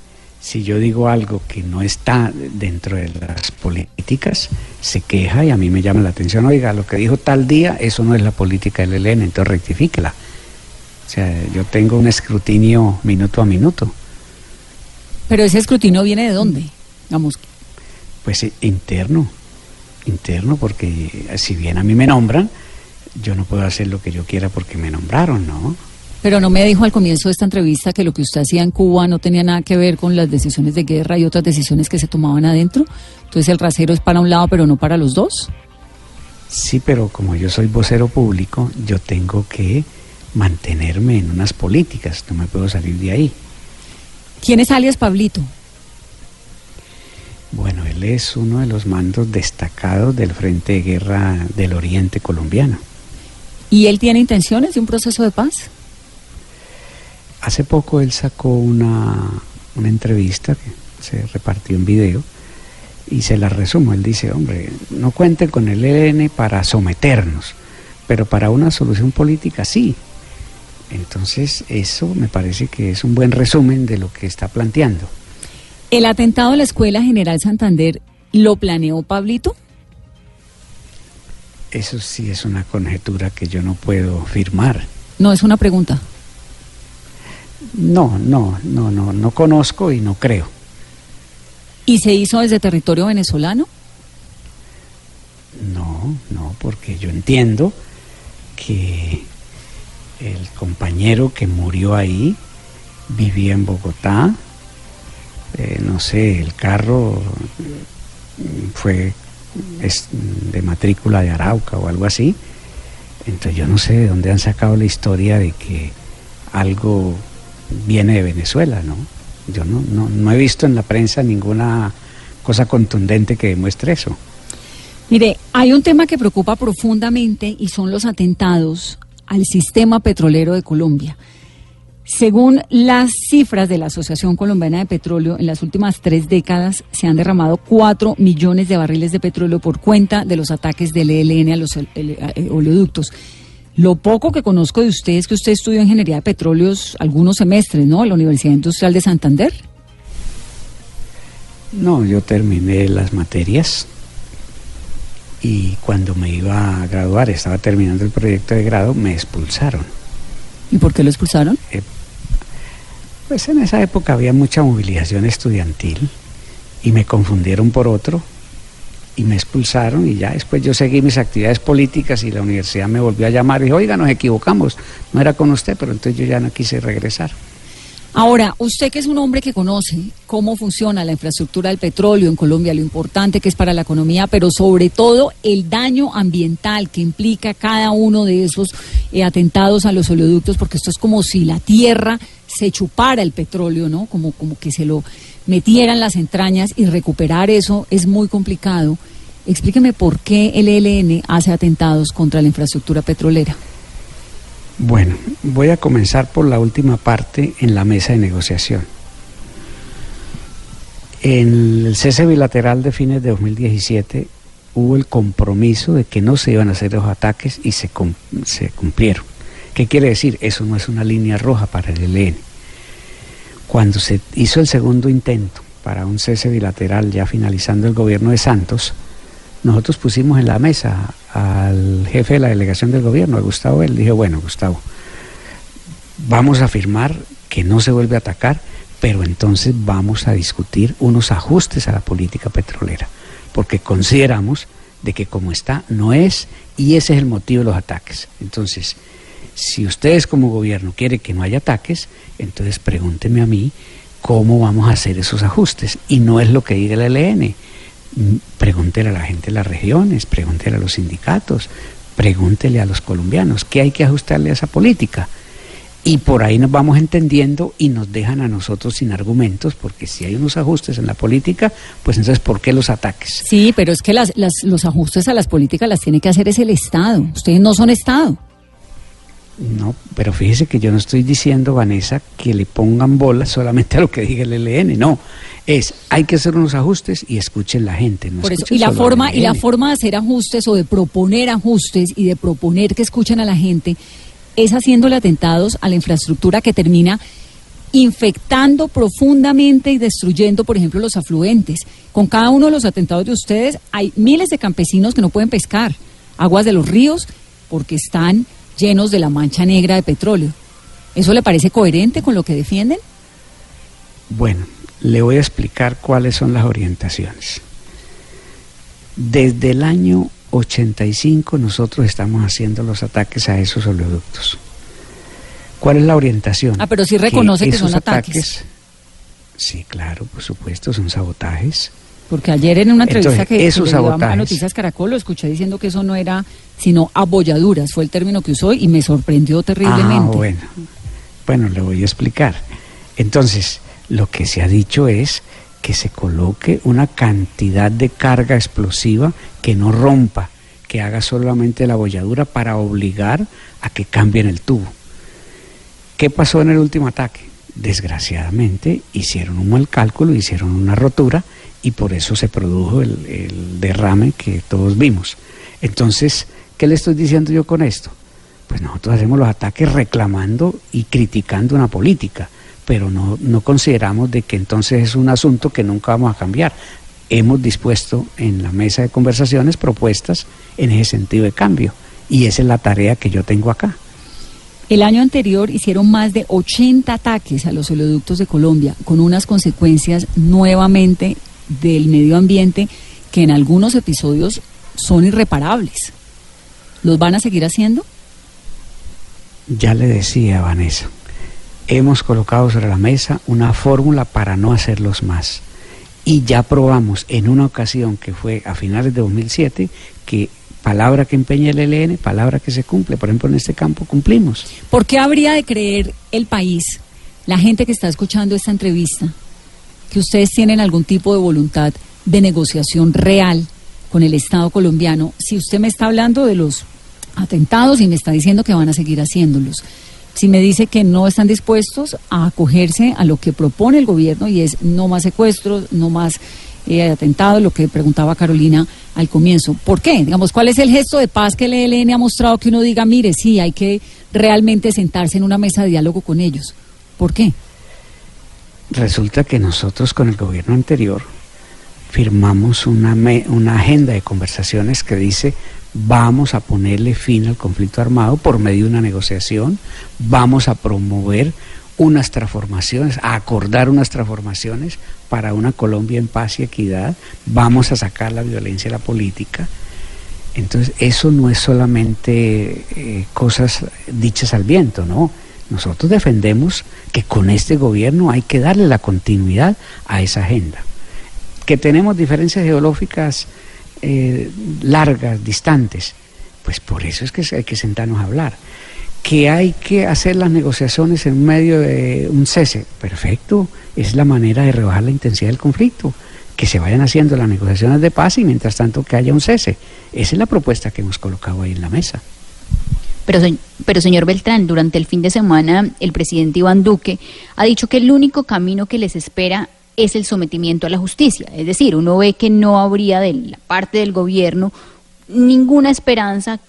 si yo digo algo que no está dentro de las políticas, se queja y a mí me llama la atención, oiga, lo que dijo tal día, eso no es la política del ELN, entonces rectifíquela. O sea, yo tengo un escrutinio minuto a minuto. Pero ese escrutinio viene de dónde? Vamos. Pues eh, interno, interno, porque si bien a mí me nombran, yo no puedo hacer lo que yo quiera porque me nombraron, ¿no? Pero no me dijo al comienzo de esta entrevista que lo que usted hacía en Cuba no tenía nada que ver con las decisiones de guerra y otras decisiones que se tomaban adentro. Entonces el rasero es para un lado, pero no para los dos. Sí, pero como yo soy vocero público, yo tengo que mantenerme en unas políticas, no me puedo salir de ahí. ¿Quién es alias Pablito? Bueno, él es uno de los mandos destacados del Frente de Guerra del Oriente colombiano. ¿Y él tiene intenciones de un proceso de paz? Hace poco él sacó una, entrevista que se repartió en video y se la resumo. Él dice, hombre, no cuenten con el ELN para someternos, pero para una solución política sí. Entonces eso me parece que es un buen resumen de lo que está planteando. ¿El atentado a la Escuela General Santander lo planeó Pablito? Eso sí es una conjetura que yo no puedo firmar. No, es una pregunta. No, no, no, no, no conozco y no creo. ¿Y se hizo desde territorio venezolano? ¿no? Porque yo entiendo que el compañero que murió ahí vivía en Bogotá, eh, no sé, el carro fue de matrícula de Arauca o algo así. Entonces yo no sé de dónde han sacado la historia de que algo viene de Venezuela, ¿no? Yo no, no, no he visto en la prensa ninguna cosa contundente que demuestre eso. Mire, hay un tema que preocupa profundamente y son los atentados al sistema petrolero de Colombia. Según las cifras de la Asociación Colombiana de Petróleo, en las últimas tres décadas se han derramado cuatro millones de barriles de petróleo por cuenta de los ataques del ELN a los eh, oleoductos. Lo poco que conozco de usted es que usted estudió ingeniería de petróleos algunos semestres, ¿no? En la Universidad Industrial de Santander. No, yo terminé las materias y cuando me iba a graduar, estaba terminando el proyecto de grado, me expulsaron. ¿Y por qué lo expulsaron? Eh, pues en esa época había mucha movilización estudiantil y me confundieron por otro y me expulsaron y ya después yo seguí mis actividades políticas y la universidad me volvió a llamar y dijo, oiga, nos equivocamos, no era con usted, pero entonces yo ya no quise regresar. Ahora, usted que es un hombre que conoce cómo funciona la infraestructura del petróleo en Colombia, lo importante que es para la economía, pero sobre todo el daño ambiental que implica cada uno de esos eh, atentados a los oleoductos, porque esto es como si la tierra se chupara el petróleo, ¿no? Como, como que se lo metieran las entrañas y recuperar eso es muy complicado. Explíqueme por qué el ELN hace atentados contra la infraestructura petrolera. Bueno, voy a comenzar por la última parte en la mesa de negociación. En el cese bilateral de fines de 2017 hubo el compromiso de que no se iban a hacer los ataques y se, se cumplieron. ¿Qué quiere decir? Eso no es una línea roja para el ELN. Cuando se hizo el segundo intento para un cese bilateral ya finalizando el gobierno de Santos, nosotros pusimos en la mesa al jefe de la delegación del gobierno, a Gustavo, él dije, bueno, Gustavo, vamos a afirmar que no se vuelve a atacar, pero entonces vamos a discutir unos ajustes a la política petrolera, porque consideramos de que como está no es y ese es el motivo de los ataques. Entonces, si ustedes como gobierno quieren que no haya ataques, entonces pregúntenme a mí cómo vamos a hacer esos ajustes y no es lo que diga el ELN pregúntele a la gente de las regiones, pregúntele a los sindicatos, pregúntele a los colombianos qué hay que ajustarle a esa política. Y por ahí nos vamos entendiendo y nos dejan a nosotros sin argumentos, porque si hay unos ajustes en la política, pues entonces ¿por qué los ataques? Sí, pero es que las, las, los ajustes a las políticas las tiene que hacer es el Estado. Ustedes no son Estado. No, pero fíjese que yo no estoy diciendo, Vanessa, que le pongan bolas solamente a lo que diga el ELN, no. Es, hay que hacer unos ajustes y escuchen la gente. Por eso, y la forma, y la forma de hacer ajustes o de proponer ajustes y de proponer que escuchen a la gente es haciéndole atentados a la infraestructura que termina infectando profundamente y destruyendo, por ejemplo, los afluentes. Con cada uno de los atentados de ustedes hay miles de campesinos que no pueden pescar aguas de los ríos porque están llenos de la mancha negra de petróleo. ¿Eso le parece coherente con lo que defienden? Bueno, le voy a explicar cuáles son las orientaciones. Desde el año 85 nosotros estamos haciendo los ataques a esos oleoductos. ¿Cuál es la orientación? Ah, pero sí reconoce que, son ataques. Sí, claro, por supuesto, son sabotajes. Porque ayer en una entrevista que, esos a Noticias Caracol lo escuché diciendo que eso no era sino abolladuras, fue el término que usó y me sorprendió terriblemente. Ah, bueno. Bueno, le voy a explicar. Entonces, lo que se ha dicho es que se coloque una cantidad de carga explosiva que no rompa, que haga solamente la abolladura para obligar a que cambien el tubo. ¿Qué pasó en el último ataque? Desgraciadamente hicieron un mal cálculo, hicieron una rotura y por eso se produjo el, derrame que todos vimos. Entonces, ¿qué le estoy diciendo yo con esto? Pues nosotros hacemos los ataques reclamando y criticando una política, pero no, no consideramos de que entonces es un asunto que nunca vamos a cambiar. Hemos dispuesto en la mesa de conversaciones propuestas en ese sentido de cambio y esa es la tarea que yo tengo acá. El año anterior hicieron más de 80 ataques a los oleoductos de Colombia, con unas consecuencias nuevamente del medio ambiente que en algunos episodios son irreparables. ¿Los van a seguir haciendo? Ya le decía Vanessa, hemos colocado sobre la mesa una fórmula para no hacerlos más. Y ya probamos en una ocasión que fue a finales de 2007 que palabra que empeña el ELN, palabra que se cumple. Por ejemplo, en este campo cumplimos. ¿Por qué habría de creer el país, la gente que está escuchando esta entrevista, que ustedes tienen algún tipo de voluntad de negociación real con el Estado colombiano si usted me está hablando de los atentados y me está diciendo que van a seguir haciéndolos? Si me dice que no están dispuestos a acogerse a lo que propone el gobierno y es no más secuestros, no más eh, atentados, lo que preguntaba Carolina al comienzo. ¿Por qué? Digamos, ¿cuál es el gesto de paz que el ELN ha mostrado que uno diga, mire, sí, hay que realmente sentarse en una mesa de diálogo con ellos? ¿Por qué? Resulta que nosotros con el gobierno anterior firmamos una, me- una agenda de conversaciones que dice vamos a ponerle fin al conflicto armado por medio de una negociación, vamos a promover unas transformaciones, a acordar unas transformaciones para una Colombia en paz y equidad, vamos a sacar la violencia de la política. Entonces, eso no es solamente eh, cosas dichas al viento, ¿no? Nosotros defendemos que con este gobierno hay que darle la continuidad a esa agenda. Que tenemos diferencias ideológicas eh, largas, distantes, pues por eso es que hay que sentarnos a hablar. Que hay que hacer las negociaciones en medio de un cese, perfecto, es la manera de rebajar la intensidad del conflicto. Que se vayan haciendo las negociaciones de paz y mientras tanto que haya un cese. Esa es la propuesta que hemos colocado ahí en la mesa. Pero, pero señor Beltrán, durante el fin de semana el presidente Iván Duque ha dicho que el único camino que les espera es el sometimiento a la justicia. Es decir, uno ve que no habría de la parte del gobierno ninguna esperanza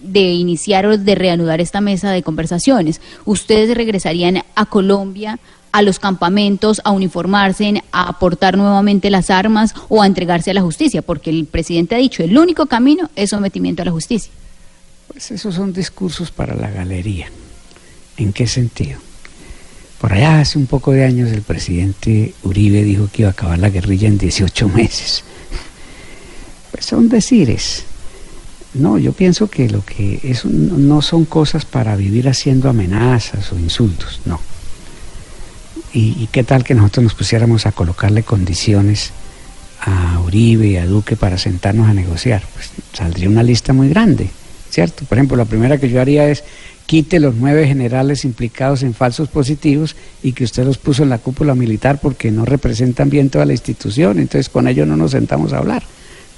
de iniciar o de reanudar esta mesa de conversaciones. Ustedes regresarían a Colombia, a los campamentos, a uniformarse, a aportar nuevamente las armas o a entregarse a la justicia, porque el presidente ha dicho el único camino es sometimiento a la justicia. Esos son discursos para la galería. ¿En qué sentido? Por allá hace un poco de años el presidente Uribe dijo que iba a acabar la guerrilla en 18 meses. Pues son decires. No, yo pienso que lo que es no son cosas para vivir haciendo amenazas o insultos, no. ¿Y, y qué tal que nosotros nos pusiéramos a colocarle condiciones a Uribe y a Duque para sentarnos a negociar? Pues saldría una lista muy grande, ¿cierto? Por ejemplo, la primera que yo haría es quite los nueve generales implicados en falsos positivos y que usted los puso en la cúpula militar porque no representan bien toda la institución, entonces con ellos no nos sentamos a hablar.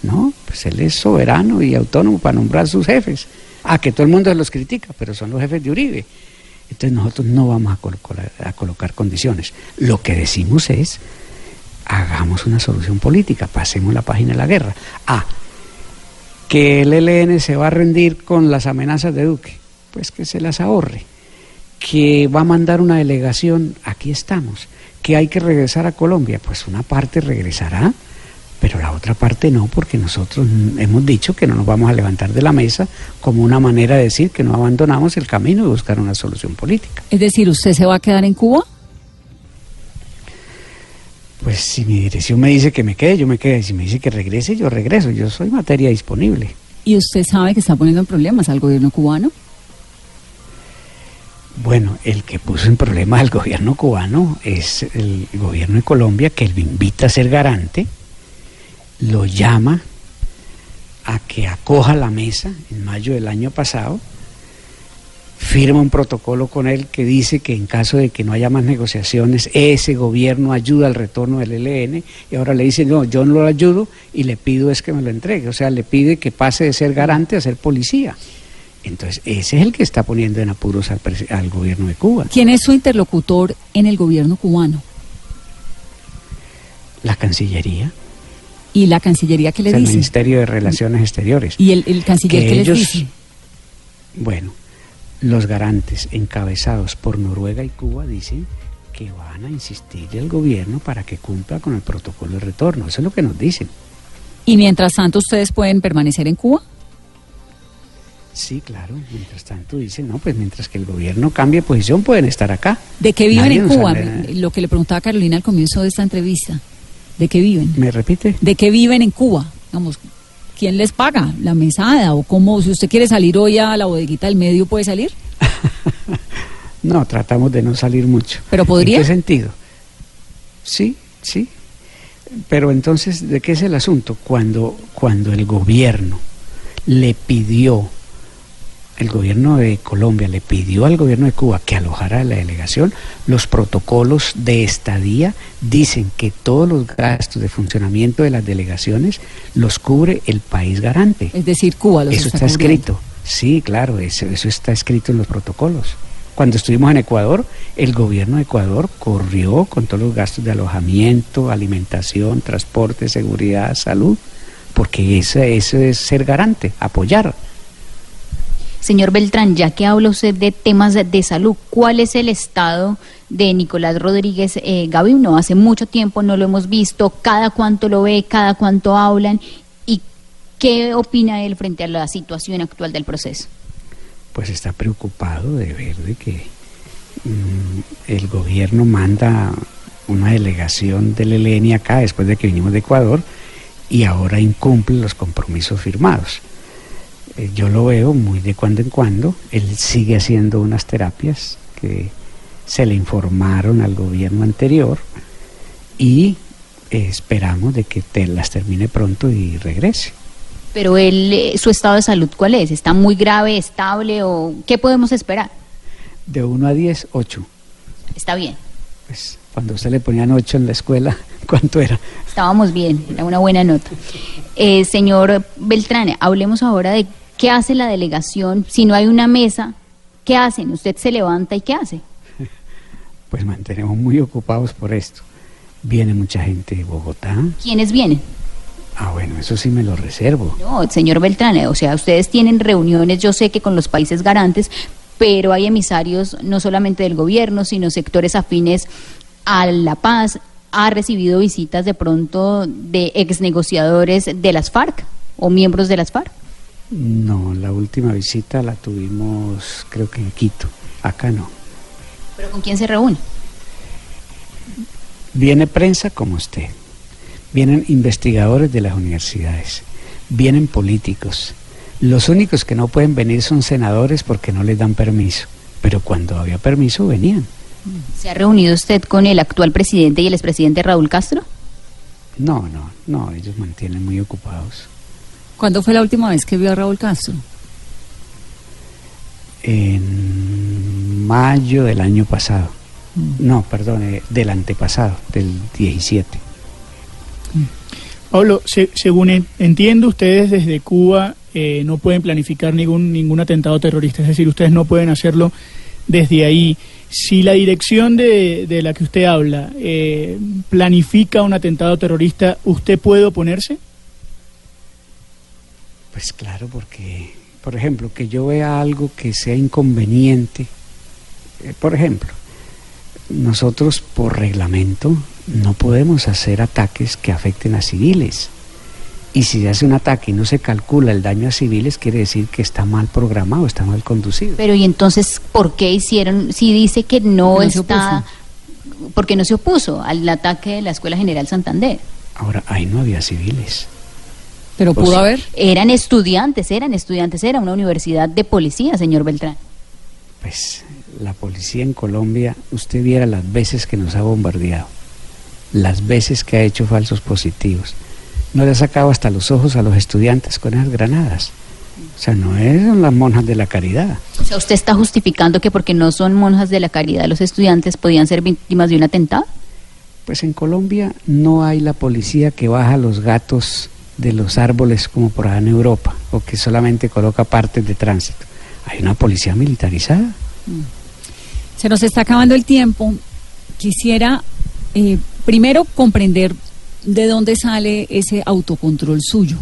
No, pues él es soberano y autónomo para nombrar sus jefes. Ah, que todo el mundo los critica, pero son los jefes de Uribe. Entonces nosotros no vamos a colocar, a colocar condiciones. Lo que decimos es, hagamos una solución política, pasemos la página de la guerra. Ah, que el ELN se va a rendir con las amenazas de Duque, pues que se las ahorre. Que va a mandar una delegación, aquí estamos. Que hay que regresar a Colombia, pues una parte regresará, pero la otra parte no, porque nosotros hemos dicho que no nos vamos a levantar de la mesa como una manera de decir que no abandonamos el camino de buscar una solución política. Es decir, ¿usted se va a quedar en Cuba? Pues si mi dirección me dice que me quede, yo me quede. Si me dice que regrese, yo regreso. Yo soy materia disponible. ¿Y usted sabe que está poniendo en problemas al gobierno cubano? Bueno, el que puso en problemas al gobierno cubano es el gobierno de Colombia, que lo invita a ser garante, lo llama a que acoja la mesa en mayo del año pasado, firma un protocolo con él que dice que en caso de que no haya más negociaciones, ese gobierno ayuda al retorno del ELN y ahora le dice, no, yo no lo ayudo y le pido es que me lo entregue, o sea, le pide que pase de ser garante a ser policía. Entonces, ese es el que está poniendo en apuros al, al, gobierno de Cuba. ¿Quién es su interlocutor en el gobierno cubano? La Cancillería. ¿Y la Cancillería qué le o sea, dice? El Ministerio de Relaciones Exteriores. ¿Y el, el canciller que ellos, les dice? Bueno, los garantes encabezados por Noruega y Cuba dicen que van a insistirle al gobierno para que cumpla con el protocolo de retorno. Eso es lo que nos dicen. ¿Y mientras tanto ustedes pueden permanecer en Cuba? Sí, claro. Mientras tanto dicen, no, pues mientras que el gobierno cambie posición pueden estar acá. ¿De qué viven Nadie en Cuba? Lo que le preguntaba Carolina al comienzo de esta entrevista. ¿De qué viven? ¿Me repite? ¿De qué viven en Cuba? Vamos, ¿quién les paga? ¿La mesada? ¿O cómo? Si usted quiere salir hoy a la bodeguita del medio, ¿puede salir? no, tratamos de no salir mucho. ¿Pero podría? ¿En qué sentido? Sí, sí. Pero entonces, ¿de qué es el asunto? Cuando, cuando el gobierno le pidió, el gobierno de Colombia le pidió al gobierno de Cuba que alojara la delegación, los protocolos de estadía dicen que todos los gastos de funcionamiento de las delegaciones los cubre el país garante. Es decir, Cuba los Eso está, escrito. Sí, claro, eso, eso está escrito en los protocolos. Cuando estuvimos en Ecuador, el gobierno de Ecuador corrió con todos los gastos de alojamiento, alimentación, transporte, seguridad, salud, porque ese, ese es ser garante, apoyar. Señor Beltrán, ya que habla usted de temas de, salud, ¿cuál es el estado de Nicolás Rodríguez eh, hace mucho tiempo no lo hemos visto, cada cuánto lo ve, cada cuánto hablan, y qué opina él frente a la situación actual del proceso pues está preocupado de ver de que mm, el gobierno manda una delegación del ELN acá después de que vinimos de Ecuador y ahora incumple los compromisos firmados. Eh, yo lo veo muy de cuando en cuando, él sigue haciendo unas terapias que se le informaron al gobierno anterior y esperamos de que te las termine pronto y regrese. Pero él, eh, su estado de salud, ¿cuál es? ¿Está muy grave, estable o qué podemos esperar? De 1 a 10, 8. Está bien. Pues cuando usted le ponían 8 en la escuela, ¿cuánto era? Estábamos bien, era una buena nota. Eh, señor Beltrán, hablemos ahora de qué hace la delegación. Si no hay una mesa, ¿qué hacen? ¿Usted se levanta y qué hace? Pues mantenemos muy ocupados por esto. Viene mucha gente de Bogotá. ¿Quiénes vienen? Ah, bueno, eso sí me lo reservo. No, señor Beltrán, o sea, ustedes tienen reuniones, yo sé que con los países garantes, pero hay emisarios no solamente del gobierno, sino sectores afines a la paz. ¿Ha recibido visitas de pronto de exnegociadores de las FARC o miembros de las FARC? No, la última visita la tuvimos creo que en Quito, acá no. ¿Pero con quién se reúne? Viene prensa como usted vienen investigadores de las universidades, vienen políticos. Los únicos que no pueden venir son senadores porque no les dan permiso, pero cuando había permiso venían. ¿Se ha reunido usted con el actual presidente y el expresidente Raúl Castro? No, no, no, ellos mantienen muy ocupados. ¿Cuándo fue la última vez que vio a Raúl Castro? En mayo del año pasado. Mm. No, perdón, eh, del antepasado, del 17. Pablo, según entiendo, ustedes desde Cuba eh, no pueden planificar ningún, ningún atentado terrorista, es decir, ustedes no pueden hacerlo desde ahí. Si la dirección de, de la que usted habla eh, planifica un atentado terrorista, ¿usted puede oponerse? Pues claro, porque, por ejemplo, que yo vea algo que sea inconveniente, eh, por ejemplo, nosotros por reglamento no podemos hacer ataques que afecten a civiles. Y si se hace un ataque y no se calcula el daño a civiles, quiere decir que está mal programado, está mal conducido. Pero ¿y entonces por qué hicieron, si dice que no, está, porque no se opuso al ataque de la Escuela General Santander? Ahora, ahí no había civiles. Pero pudo haber. Eran estudiantes, eran estudiantes, era una universidad de policía, señor Beltrán. Pues la policía en Colombia, usted viera las veces que nos ha bombardeado las veces que ha hecho falsos positivos. No le ha sacado hasta los ojos a los estudiantes con esas granadas. O sea, no son las monjas de la caridad. O sea, ¿usted está justificando que porque no son monjas de la caridad los estudiantes podían ser víctimas de un atentado? Pues en Colombia no hay la policía que baja los gatos de los árboles como por allá en Europa, o que solamente coloca partes de tránsito. Hay una policía militarizada. Se nos está acabando el tiempo. Quisiera eh, primero comprender de dónde sale ese autocontrol suyo.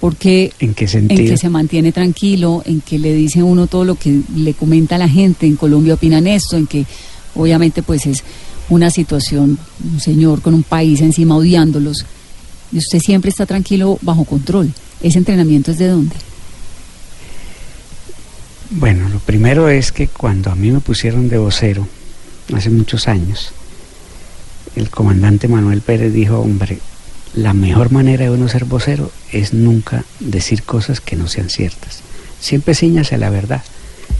Porque ¿En qué sentido? En que se mantiene tranquilo, en que le dice uno todo lo que le comenta la gente, en Colombia opinan esto, en que obviamente pues es una situación, un señor con un país encima odiándolos, y usted siempre está tranquilo bajo control. ¿Ese entrenamiento es de dónde? Bueno, lo primero es que cuando a mí me pusieron de vocero, hace muchos años, el comandante Manuel Pérez dijo, hombre, la mejor manera de uno ser vocero es nunca decir cosas que no sean ciertas. Siempre ciñase a la verdad.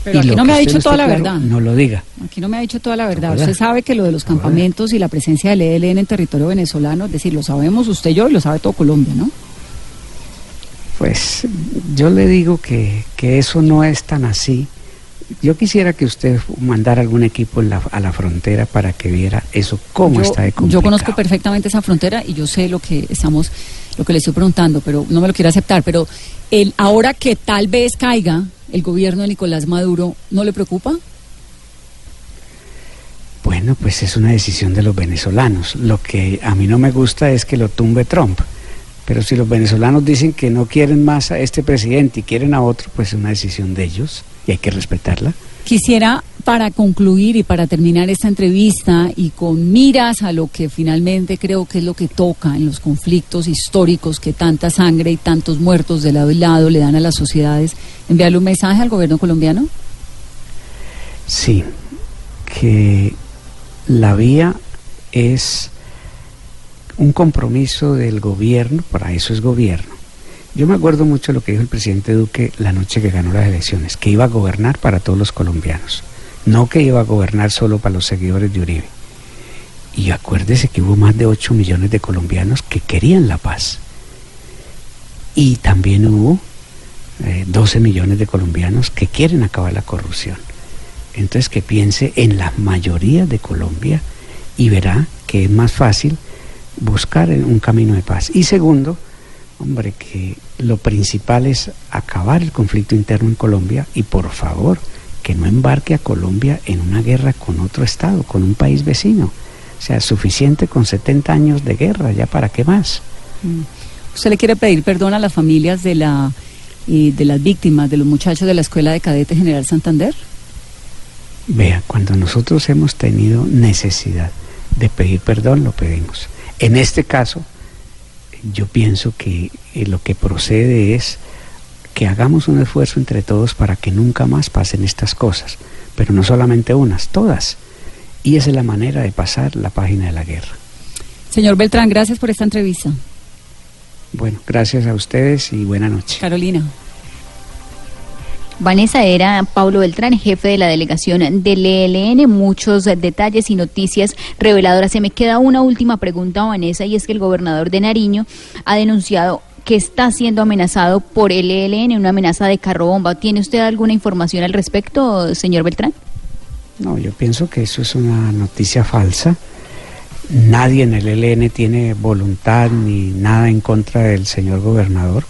Pero Y aquí no me ha dicho toda la claro, verdad. No lo diga. Aquí no me ha dicho toda la verdad. Usted sabe que lo de los campamentos y la presencia del ELN en territorio venezolano, es decir, lo sabemos usted y yo y lo sabe todo Colombia, ¿no? Pues yo le digo que, que eso no es tan así. Yo quisiera que usted mandara algún equipo la- a la frontera para que viera eso cómo yo, está de yo complicado. conozco perfectamente esa frontera y yo sé lo que estamos, lo que le estoy preguntando, pero no me lo quiere aceptar. Pero el, ahora que tal vez caiga el gobierno de Nicolás Maduro, ¿no le preocupa? Bueno, pues es una decisión de los venezolanos. Lo que a mí no me gusta es que lo tumbe Trump. Pero si los venezolanos dicen que no quieren más a este presidente y quieren a otro, pues es una decisión de ellos y hay que respetarla. Quisiera, para concluir y para terminar esta entrevista y con miras a lo que finalmente creo que es lo que toca en los conflictos históricos que tanta sangre y tantos muertos de lado y lado le dan a las sociedades, enviarle un mensaje al gobierno colombiano. Sí, que la vía es un compromiso del gobierno, para eso es gobierno. Yo me acuerdo mucho lo que dijo el presidente Duque la noche que ganó las elecciones, que iba a gobernar para todos los colombianos, no que iba a gobernar solo para los seguidores de Uribe. Y acuérdese que hubo más de 8 millones de colombianos que querían la paz. Y también hubo eh, 12 millones de colombianos que quieren acabar la corrupción. Entonces que piense en la mayoría de Colombia y verá que es más fácil buscar un camino de paz. Y segundo, hombre, que lo principal es acabar el conflicto interno en Colombia y por favor que no embarque a Colombia en una guerra con otro Estado, con un país vecino. O sea, suficiente con 70 años de guerra, ya para qué más. ¿Usted le quiere pedir perdón a las familias de, la, y de las víctimas, de los muchachos de la Escuela de Cadete General Santander? Vea, cuando nosotros hemos tenido necesidad de pedir perdón, lo pedimos. En este caso, yo pienso que eh, lo que procede es que hagamos un esfuerzo entre todos para que nunca más pasen estas cosas, pero no solamente unas, todas. Y esa es la manera de pasar la página de la guerra. Señor Beltrán, gracias por esta entrevista. Bueno, gracias a ustedes y buena noche. Carolina. Vanessa era Pablo Beltrán, jefe de la delegación del ELN. Muchos detalles y noticias reveladoras. Se me queda una última pregunta, Vanessa, y es que el gobernador de Nariño ha denunciado que está siendo amenazado por el ELN, una amenaza de carro bomba. ¿Tiene usted alguna información al respecto, señor Beltrán? No, yo pienso que eso es una noticia falsa. Nadie en el ELN tiene voluntad ni nada en contra del señor gobernador.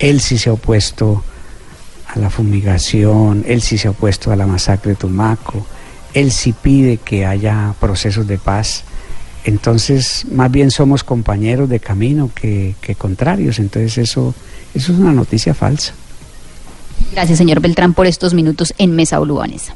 Él sí se ha opuesto a la fumigación, él sí se ha opuesto a la masacre de Tumaco, él sí pide que haya procesos de paz. Entonces, más bien somos compañeros de camino que, que contrarios. Entonces, eso, eso es una noticia falsa. Gracias, señor Beltrán, por estos minutos en Mesa Blue, Vanessa.